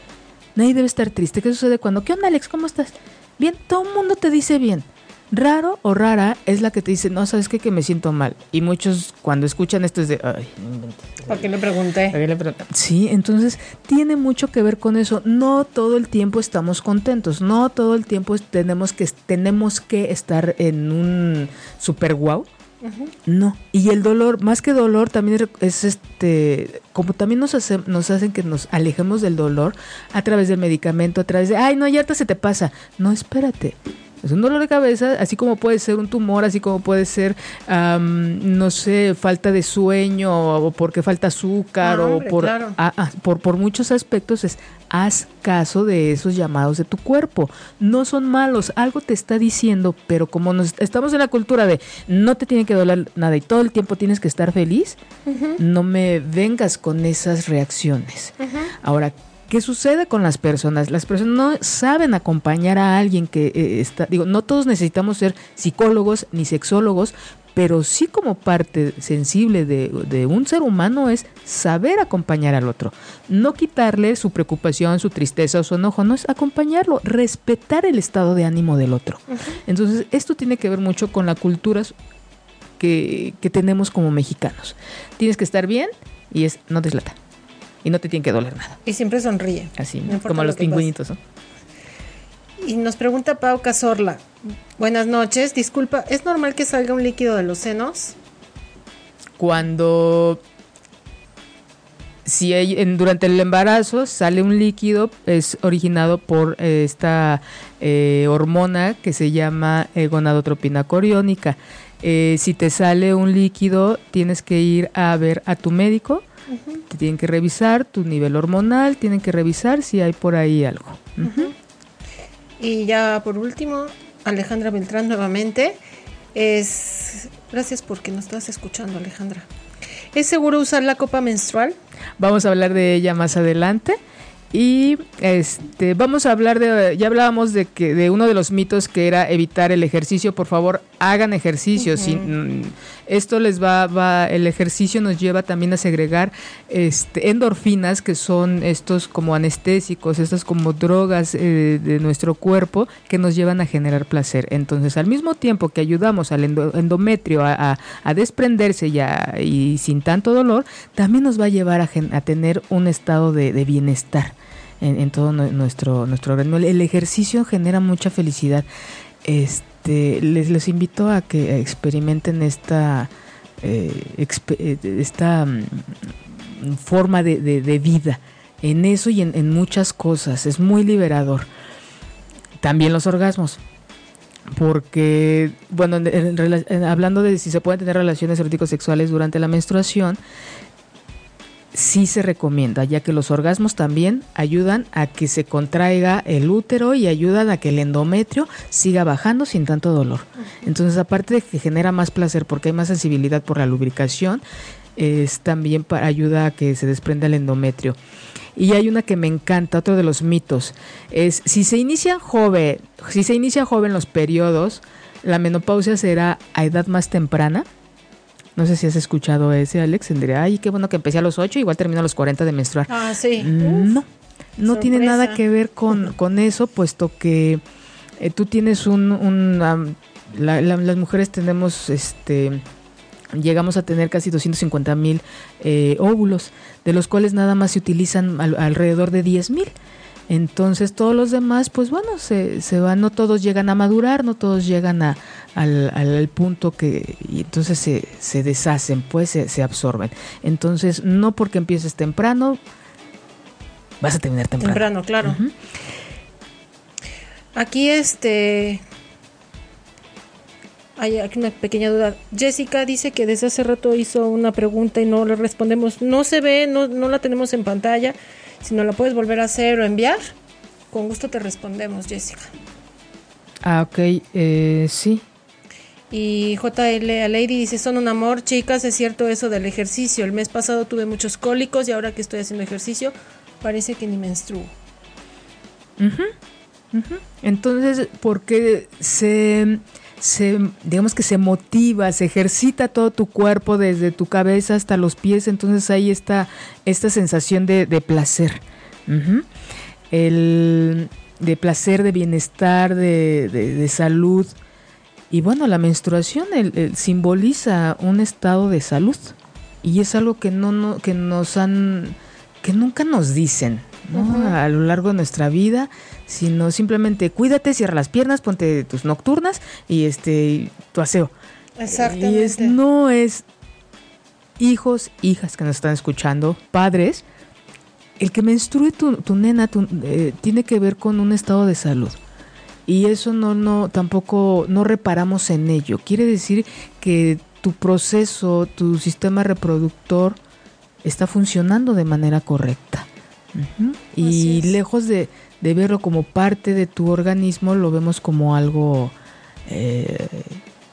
Nadie debe estar triste. ¿Qué sucede cuando? ¿Qué onda, Alex? ¿Cómo estás? Bien, todo el mundo te dice bien. Raro o rara es la que te dice, no, sabes qué, que me siento mal. Y muchos cuando escuchan esto es de, ay, ¿Por qué le pregunté? ¿Por qué le pregunté? Sí, entonces tiene mucho que ver con eso. No todo el tiempo estamos contentos, no todo el tiempo tenemos que, tenemos que estar en un super wow no, y el dolor, más que dolor, también es este, como también nos, hace, nos hacen que nos alejemos del dolor a través del medicamento, a través de, ay, no, ya se te pasa. No, espérate. Es un dolor de cabeza, así como puede ser un tumor, así como puede ser, no sé, falta de sueño o porque falta azúcar o por, ah, ah, por, por muchos aspectos es haz caso de esos llamados de tu cuerpo. No son malos, algo te está diciendo, pero como nos, estamos en la cultura de no te tiene que doler nada y todo el tiempo tienes que estar feliz, no me vengas con esas reacciones. Ahora, ¿Qué sucede con las personas? Las personas no saben acompañar a alguien que eh, está, digo, no todos necesitamos ser psicólogos ni sexólogos, pero sí como parte sensible de, de, un ser humano es saber acompañar al otro. No quitarle su preocupación, su tristeza o su enojo, no es acompañarlo, respetar el estado de ánimo del otro. Entonces, esto tiene que ver mucho con la cultura que, que tenemos como mexicanos. Tienes que estar bien y es no deslata y no te tiene que doler nada. Y siempre sonríe. Así, No como lo los pingüinitos, ¿no? Y nos pregunta Pau Cazorla. Buenas noches. Disculpa, ¿es normal que salga un líquido de los senos? Cuando si hay- en- durante el embarazo sale un líquido es originado por eh, esta eh, hormona que se llama eh, gonadotropina coriónica. Si te sale un líquido tienes que ir a ver a tu médico. Te tienen que revisar tu nivel hormonal, tienen que revisar si hay por ahí algo. Y ya por último, Alejandra Beltrán nuevamente. Es. Gracias porque nos estás escuchando, Alejandra. ¿Es seguro usar la copa menstrual? Vamos a hablar de ella más adelante. Y este vamos a hablar de ya hablábamos de que de uno de los mitos que era evitar el ejercicio, por favor, hagan ejercicio. Si, mm, esto les va, va el ejercicio nos lleva también a segregar este endorfinas que son estos como anestésicos, estas como drogas eh, de nuestro cuerpo que nos llevan a generar placer. Entonces, al mismo tiempo que ayudamos al endo- endometrio a, a- desprenderse ya y sin tanto dolor, también nos va a llevar a, a tener un estado de, de bienestar en, en todo nue- nuestro, nuestro organismo. El ejercicio genera mucha felicidad. Este, les, les invito a que experimenten esta, eh, eh, esta mm, forma de, de- vida. En eso y en, muchas cosas. Es muy liberador. También los orgasmos. Porque, bueno, hablando de si se pueden tener relaciones eróticos sexuales durante la menstruación, sí se recomienda, ya que los orgasmos también ayudan a que se contraiga el útero y ayudan a que el endometrio siga bajando sin tanto dolor. Entonces, aparte de que genera más placer porque hay más sensibilidad por la lubricación, es también para ayuda a que se desprenda el endometrio. Y hay una que me encanta, otro de los mitos, es si se inicia joven, si se inicia joven los periodos, la menopausia será a edad más temprana. No sé si has escuchado ese, Alex. Diría, ay, qué bueno que empecé a los 8, igual termino a los 40 de menstruar. Ah, sí. Mm, No, no tiene nada que ver con, con eso, puesto que eh, tú tienes un... un, la- la- las mujeres tenemos, este, llegamos a tener casi 250 mil eh, óvulos, de los cuales nada más se utilizan al- alrededor de 10 mil. Entonces todos los demás, pues bueno, se, se van, no todos llegan a madurar, no todos llegan a, al, al- punto que, y entonces se, se deshacen, pues se, se absorben. Entonces, no porque empieces temprano, vas a terminar temprano. Temprano, claro. Aquí este hay aquí una pequeña duda. Jessica dice que desde hace rato hizo una pregunta y no le respondemos. No se ve, no, no la tenemos en pantalla. Si no la puedes volver a hacer o enviar, con gusto te respondemos, Jessica. Ah, ok, eh, sí. Y JL a Lady dice, son un amor, chicas, es cierto eso del ejercicio. El mes pasado tuve muchos cólicos y ahora que estoy haciendo ejercicio, parece que ni menstruo. Entonces, porque se, se, digamos que se motiva, se ejercita todo tu cuerpo desde tu cabeza hasta los pies, entonces ahí está esta sensación de, de placer. El de placer, de bienestar, de, de- salud. Y bueno, la menstruación el simboliza un estado de salud. Y es algo que no, no que nos han que nunca nos dicen ¿no? A lo largo de nuestra vida, sino simplemente cuídate, cierra las piernas, ponte tus nocturnas y este tu aseo. Exactamente. Y es, no es hijos, hijas que nos están escuchando, padres, el que menstrue tu, tu nena tu- eh, tiene que ver con un estado de salud. Y eso no, no, tampoco, no reparamos en ello. Quiere decir que tu proceso, tu sistema reproductor está funcionando de manera correcta. Y lejos de, de verlo como parte de tu organismo, lo vemos como algo eh,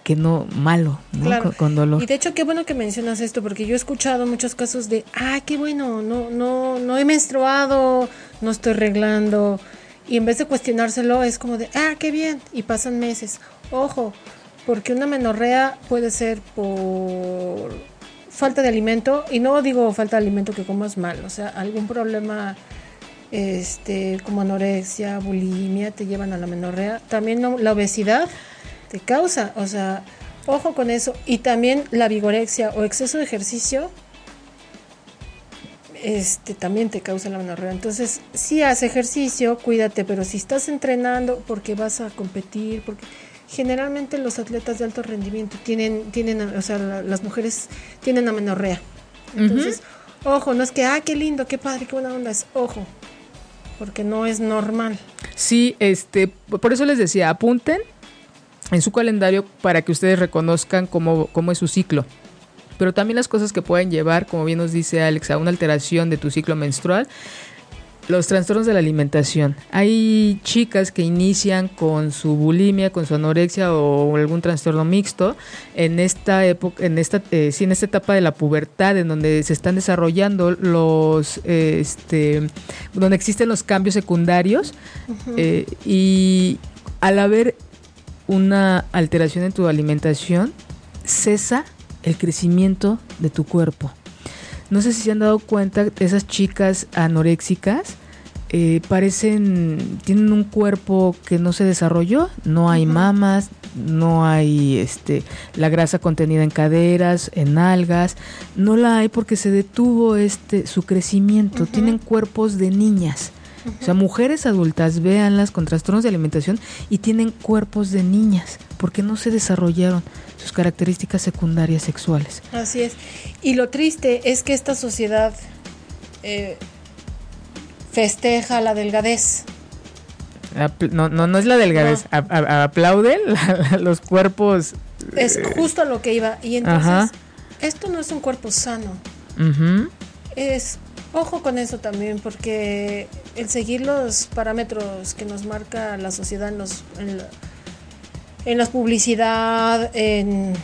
que no malo, ¿no? Claro. con, con dolor. Y de hecho, qué bueno que mencionas esto, porque yo he escuchado muchos casos de, ah, qué bueno, no, no, no he menstruado, no estoy reglando. Y en vez de cuestionárselo, es como de, ah, qué bien, y pasan meses. Ojo, porque una menorrea puede ser por falta de alimento, y no digo falta de alimento que comas mal, o sea, algún problema este, como anorexia, bulimia, te llevan a la menorrea. También no- la obesidad te causa, o sea, ojo con eso. Y también la vigorexia o exceso de ejercicio este también te causa la menorrea. Entonces, si haces ejercicio, cuídate, pero si estás entrenando porque vas a competir, porque generalmente los atletas de alto rendimiento tienen, tienen o sea, las mujeres tienen amenorrea. Entonces, ojo, no es que, ah, qué lindo, qué padre, qué buena onda, es ojo, porque no es normal. Sí, este, por eso les decía, apunten en su calendario para que ustedes reconozcan cómo, cómo es su ciclo pero también las cosas que pueden llevar, como bien nos dice Alex, a una alteración de tu ciclo menstrual. Los trastornos de la alimentación. Hay chicas que inician con su bulimia, con su anorexia o algún trastorno mixto en esta época, en esta, eh, en esta etapa de la pubertad, en donde se están desarrollando los, este, donde existen los cambios secundarios eh, y al haber una alteración en tu alimentación cesa el crecimiento de tu cuerpo. No sé si se han dado cuenta, esas chicas anoréxicas eh, parecen, tienen un cuerpo que no se desarrolló, no hay mamas, no hay este, la grasa contenida en caderas, en algas, no la hay porque se detuvo este, su crecimiento, tienen cuerpos de niñas. O sea, mujeres adultas, véanlas con trastornos de alimentación y tienen cuerpos de niñas. Porque no se desarrollaron sus características secundarias sexuales. Así es. Y lo triste es que esta sociedad eh, festeja la delgadez. No, no, no es la delgadez, aplauden los cuerpos. Es eh, justo lo que iba. Y entonces, esto no es un cuerpo sano. Es, ojo con eso también, porque el seguir los parámetros que nos marca la sociedad en los, en la publicidad, en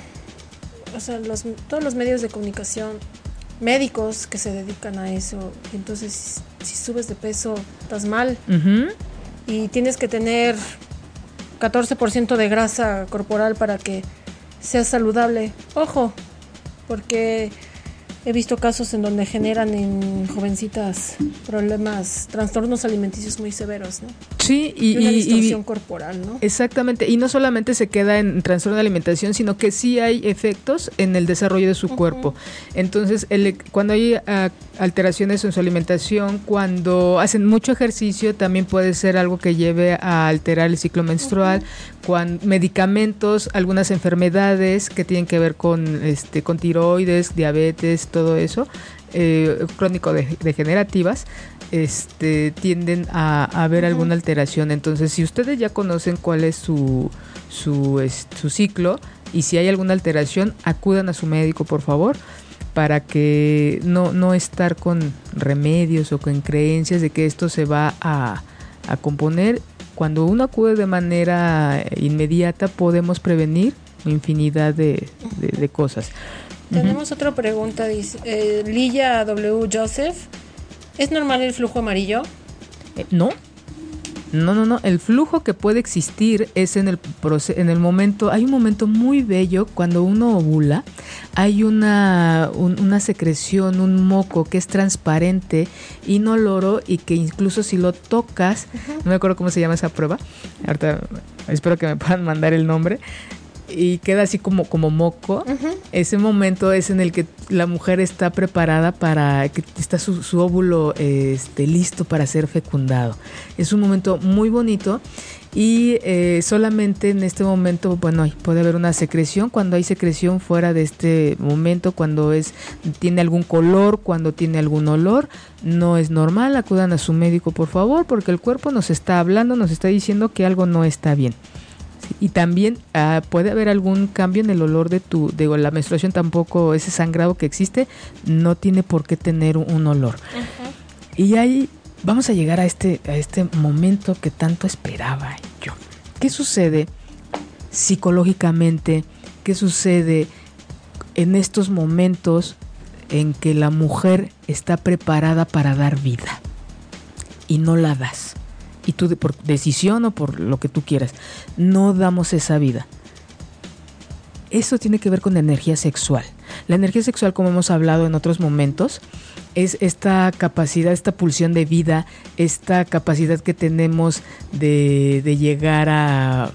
o sea, los, todos los medios de comunicación, médicos que se dedican a eso. Entonces, si, subes de peso, estás mal. Y tienes que tener 14% de grasa corporal para que seas saludable. Ojo, porque he visto casos en donde generan en jovencitas problemas, trastornos alimenticios muy severos, ¿no? Sí, y, una distorsión corporal, ¿no? Exactamente, y no solamente se queda en trastorno de alimentación, sino que sí hay efectos en el desarrollo de su cuerpo. Entonces, el, cuando hay ah, alteraciones en su alimentación, cuando hacen mucho ejercicio, también puede ser algo que lleve a alterar el ciclo menstrual, con medicamentos, algunas enfermedades que tienen que ver con, este, con tiroides, diabetes, todo eso, eh, crónico degenerativas, este, tienden a, haber alguna alteración. Entonces, si ustedes ya conocen cuál es su, su, su ciclo y si hay alguna alteración, acudan a su médico, por favor para que no, no estar con remedios o con creencias de que esto se va a, a componer. Cuando uno acude de manera inmediata podemos prevenir infinidad de, de cosas. Tenemos otra pregunta, dice eh, Lilla W. Joseph. ¿Es normal el flujo amarillo? Eh, no. No, no, no. El flujo que puede existir es en el, en el momento, hay un momento muy bello cuando uno ovula, hay una, una secreción, un moco que es transparente, inoloro y que incluso si lo tocas, no me acuerdo cómo se llama esa prueba, ahorita espero que me puedan mandar el nombre, y queda así como, como moco, ese momento es en el que la mujer está preparada para que está su, óvulo este, listo para ser fecundado. Es un momento muy bonito y eh, solamente en este momento, bueno, puede haber una secreción. Cuando hay secreción fuera de este momento, cuando es tiene algún color, cuando tiene algún olor, no es normal. Acudan a su médico, por favor, porque el cuerpo nos está hablando, nos está diciendo que algo no está bien. Y también ah, puede haber algún cambio en el olor de tu, de la menstruación tampoco, ese sangrado que existe, no tiene por qué tener un, olor. Y ahí vamos a llegar a este, a este momento que tanto esperaba yo. ¿Qué sucede psicológicamente? ¿Qué sucede en estos momentos en que la mujer está preparada para dar vida y no la das? Y tú por decisión o por lo que tú quieras, no damos esa vida. Eso tiene que ver con la energía sexual. La energía sexual, como hemos hablado en otros momentos, es esta capacidad, esta pulsión de vida, esta capacidad que tenemos de, llegar a,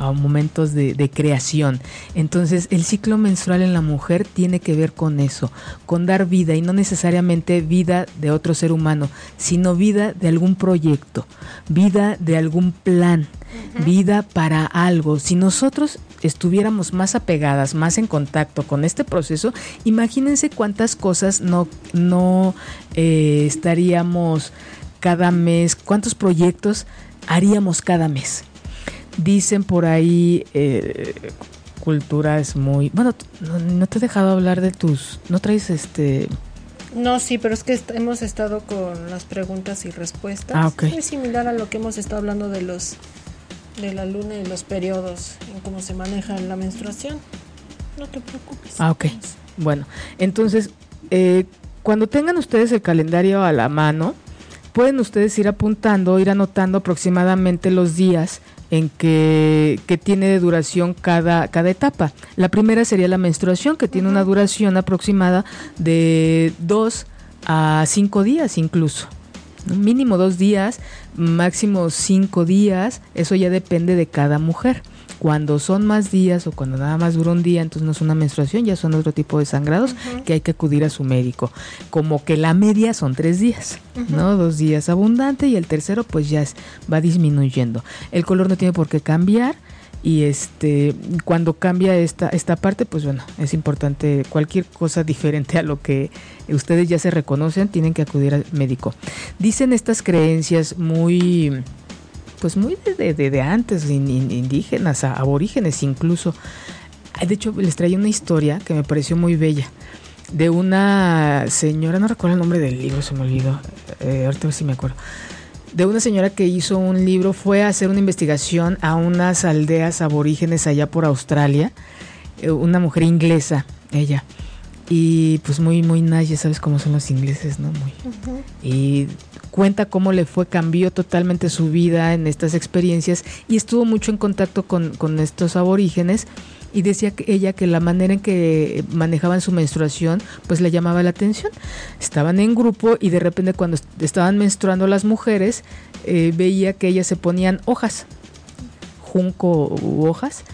a momentos de, de, creación. Entonces el ciclo menstrual en la mujer tiene que ver con eso, con dar vida y no necesariamente vida de otro ser humano, sino vida de algún proyecto, vida de algún plan, vida para algo. Si nosotros estuviéramos más apegadas, más en contacto con este proceso, imagínense cuántas cosas no, no eh, estaríamos cada mes, cuántos proyectos haríamos cada mes. Dicen por ahí, eh, cultura es muy... Bueno, no, te he dejado hablar de tus... ¿No traes este... No, sí, pero es que hemos estado con las preguntas y respuestas. Ah. Es similar a lo que hemos estado hablando de los de la luna y los periodos en cómo se maneja la menstruación. No te preocupes. Ah, ok. Bueno, entonces, eh, cuando tengan ustedes el calendario a la mano, pueden ustedes ir apuntando, ir anotando aproximadamente los días en que, que, tiene de duración cada, cada etapa. La primera sería la menstruación, que tiene una duración aproximada de 2 a 5 días incluso. Mínimo dos días, máximo cinco días, eso ya depende de cada mujer. Cuando son más días o cuando nada más dura un día, entonces no es una menstruación, ya son otro tipo de sangrados que hay que acudir a su médico. Como que la media son tres días, ¿no? Dos días abundante y el tercero pues ya va disminuyendo. El color no tiene por qué cambiar y este cuando cambia esta esta parte pues bueno es importante cualquier cosa diferente a lo que ustedes ya se reconocen tienen que acudir al médico dicen estas creencias muy pues muy de, de, antes indígenas aborígenes incluso de hecho les traía una historia que me pareció muy bella de una señora no recuerdo el nombre del libro se me olvidó eh, ahorita si me acuerdo de una señora que hizo un libro, fue a hacer una investigación a unas aldeas aborígenes allá por Australia, eh, una mujer inglesa, ella. Y pues muy, muy nice, ya sabes cómo son los ingleses, ¿no? Muy. Y cuenta cómo le fue, cambió totalmente su vida en estas experiencias y estuvo mucho en contacto con, con estos aborígenes. Y decía que ella que la manera en que manejaban su menstruación pues le llamaba la atención. Estaban en grupo y de repente cuando estaban menstruando las mujeres eh, veía que ellas se ponían hojas, junco u hojas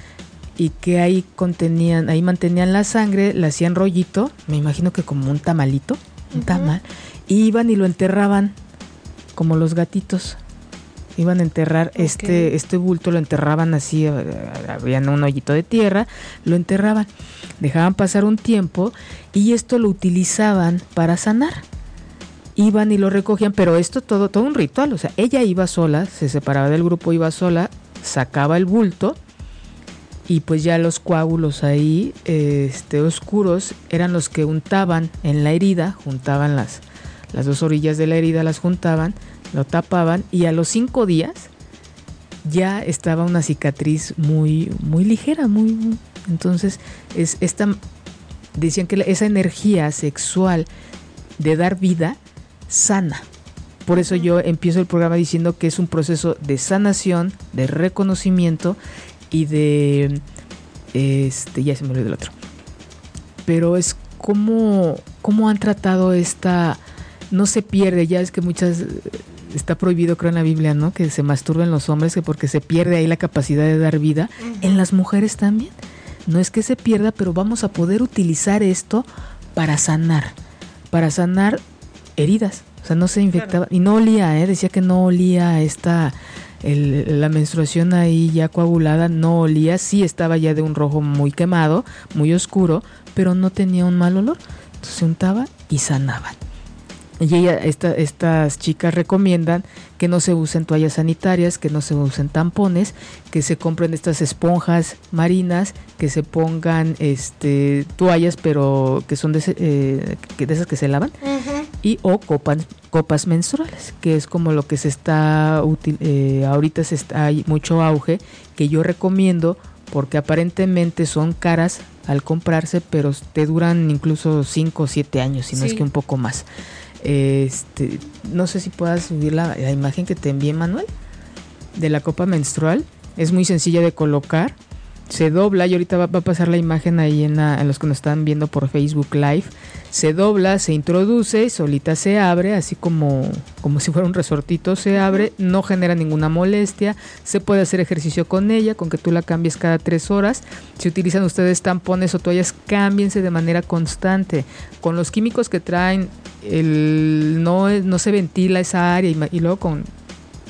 y que ahí contenían, ahí mantenían la sangre, la hacían rollito, me imagino que como un tamalito, un tamal, y iban y lo enterraban como los gatitos. Iban a enterrar este, este bulto, lo enterraban así, eh, habían un hoyito de tierra, lo enterraban, dejaban pasar un tiempo y esto lo utilizaban para sanar. Iban y lo recogían, pero esto todo, todo un ritual, o sea, ella iba sola, se separaba del grupo, iba sola, sacaba el bulto y pues ya los coágulos ahí este, oscuros eran los que untaban en la herida, juntaban las, las dos orillas de la herida, las juntaban, lo tapaban y a los cinco días ya estaba una cicatriz muy, muy ligera, muy, entonces es esta decían que esa energía sexual de dar vida sana. Por eso yo empiezo el programa diciendo que es un proceso de sanación, de reconocimiento y de este ya se me olvidó el otro. Pero es como cómo han tratado esta no se pierde, ya es que muchas está prohibido, creo, en la Biblia, ¿no? Que se masturben los hombres, que porque se pierde ahí la capacidad de dar vida. En las mujeres también. No es que se pierda, pero vamos a poder utilizar esto para sanar, para sanar heridas. O sea, no se infectaba. Y no olía, ¿eh? Decía que no olía esta. la menstruación ahí ya coagulada no olía, sí estaba ya de un rojo muy quemado, muy oscuro, pero no tenía un mal olor. Entonces se untaba y sanaban. Y ella, estas chicas recomiendan que no se usen toallas sanitarias, que no se usen tampones, que se compren estas esponjas marinas, que se pongan este, toallas, pero que son de, eh, de esas que se lavan, y o copas, copas menstruales, que es como lo que se está, eh, ahorita se está, hay mucho auge, que yo recomiendo porque aparentemente son caras al comprarse, pero te duran incluso 5 o 7 años, si no es que un poco más. Este, no sé si puedas subir la, imagen que te envié, Manuel, de la copa menstrual. Es muy sencilla de colocar. Se dobla y ahorita va, a pasar la imagen ahí en, en, los que nos están viendo por Facebook Live. Se dobla, se introduce, solita se abre, así como, como si fuera un resortito, se abre, no genera ninguna molestia, se puede hacer ejercicio con ella, con que tú la cambies cada tres horas. Si utilizan ustedes tampones o toallas, cámbiense de manera constante. Con los químicos que traen, el, no, no se ventila esa área y, y luego con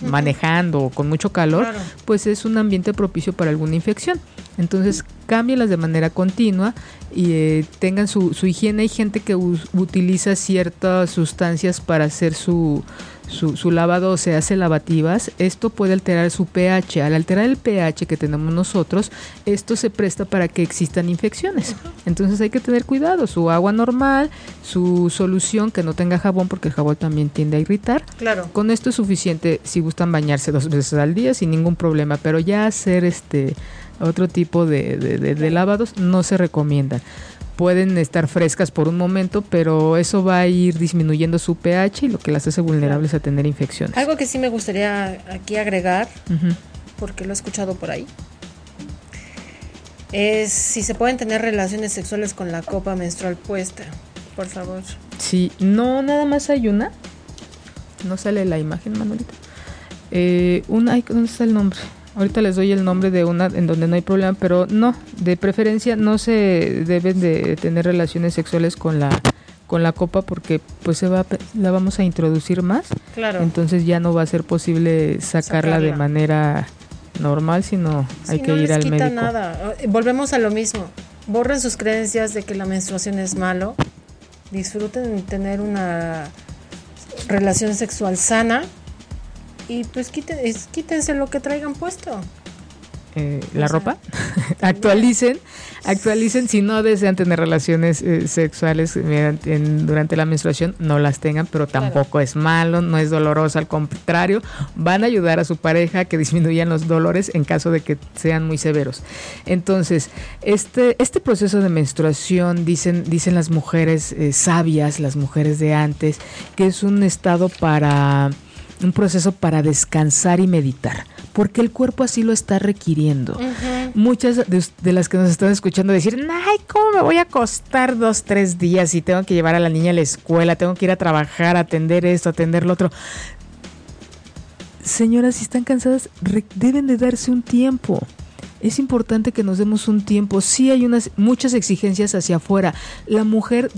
manejando con mucho calor, pues es un ambiente propicio para alguna infección. Entonces, cámbialas de manera continua y eh, tengan su, su, higiene. Hay gente que utiliza ciertas sustancias para hacer su, su, lavado se hace lavativas, esto puede alterar su pH. Al alterar el pH que tenemos nosotros, esto se presta para que existan infecciones. Entonces hay que tener cuidado. Su agua normal, su solución que no tenga jabón, porque el jabón también tiende a irritar. Claro. Con esto es suficiente si gustan bañarse dos veces al día sin ningún problema, pero ya hacer este otro tipo de, de lavados no se recomiendan pueden estar frescas por un momento, pero eso va a ir disminuyendo su pH y lo que las hace vulnerables a tener infecciones. Algo que sí me gustaría aquí agregar, porque lo he escuchado por ahí, es si se pueden tener relaciones sexuales con la copa menstrual puesta, por favor. Sí, no, nada más hay una. No sale la imagen, Manuelita. Eh, una, ¿dónde está el nombre? Ahorita les doy el nombre de una en donde no hay problema, pero no, de preferencia no se deben de tener relaciones sexuales con la con la copa porque pues se va la vamos a introducir más. Claro. Entonces ya no va a ser posible sacarla, de manera normal, sino hay que ir al médico. nada. Volvemos a lo mismo. Borren sus creencias de que la menstruación es malo. Disfruten tener una relación sexual sana y pues quítense lo que traigan puesto. Eh, la ropa, actualicen, actualicen, si no desean tener relaciones eh, sexuales durante la menstruación, no las tengan, pero tampoco es malo, no es doloroso, al contrario, van a ayudar a su pareja a que disminuyan los dolores en caso de que sean muy severos. Entonces, este, este proceso de menstruación, dicen, dicen las mujeres eh, sabias, las mujeres de antes, que es un estado para un proceso para descansar y meditar, porque el cuerpo así lo está requiriendo. Muchas de, las que nos están escuchando decir, ay, ¿cómo me voy a acostar dos, tres días y tengo que llevar a la niña a la escuela, tengo que ir a trabajar, atender esto, atender lo otro? Señoras, si están cansadas, deben de darse un tiempo. Es importante que nos demos un tiempo. Sí hay unas muchas exigencias hacia afuera. La mujer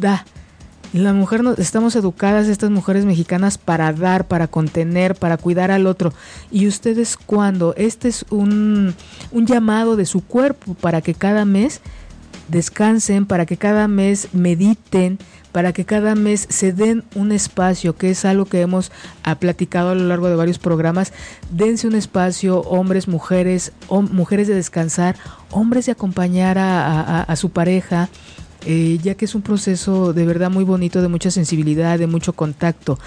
da, la mujer, estamos educadas, estas mujeres mexicanas, para dar, para contener, para cuidar al otro. Y ustedes cuando, este es un, un llamado de su cuerpo para que cada mes descansen, para que cada mes mediten, para que cada mes se den un espacio, que es algo que hemos ah, platicado a lo largo de varios programas. Dense un espacio, hombres, mujeres, mujeres de descansar, hombres de acompañar a su pareja, eh, ya que es un proceso de verdad muy bonito, de mucha sensibilidad, de mucho contacto.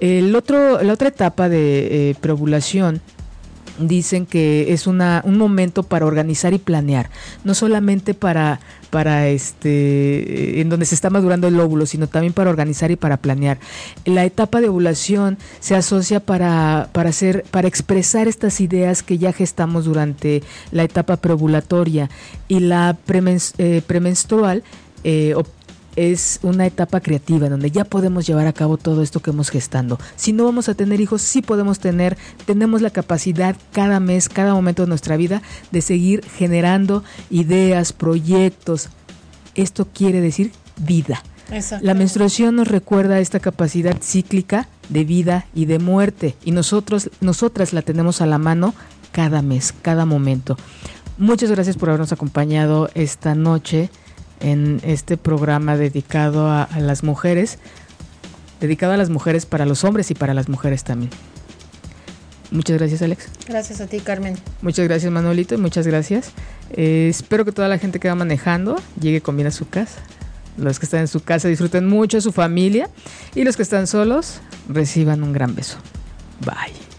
El otro, la otra etapa de eh, preovulación dicen que es una, un momento para organizar y planear, no solamente para, para este, en donde se está madurando el óvulo, sino también para organizar y para planear. La etapa de ovulación se asocia para, para, hacer, para expresar estas ideas que ya gestamos durante la etapa preovulatoria y la eh, premenstrual eh, es una etapa creativa donde ya podemos llevar a cabo todo esto que hemos gestando. Si no vamos a tener hijos, sí podemos tener, tenemos la capacidad cada mes, cada momento de nuestra vida de seguir generando ideas, proyectos. Esto quiere decir vida. La menstruación nos recuerda esta capacidad cíclica de vida y de muerte y nosotros, nosotras la tenemos a la mano cada mes, cada momento. Muchas gracias por habernos acompañado esta noche en este programa dedicado a, las mujeres, dedicado a las mujeres para los hombres y para las mujeres también. Muchas gracias, Alex. Gracias a ti, Carmen. Muchas gracias, Manuelito, y muchas gracias. Eh, espero que toda la gente que va manejando llegue con bien a su casa. Los que están en su casa disfruten mucho a su familia y los que están solos reciban un gran beso. Bye.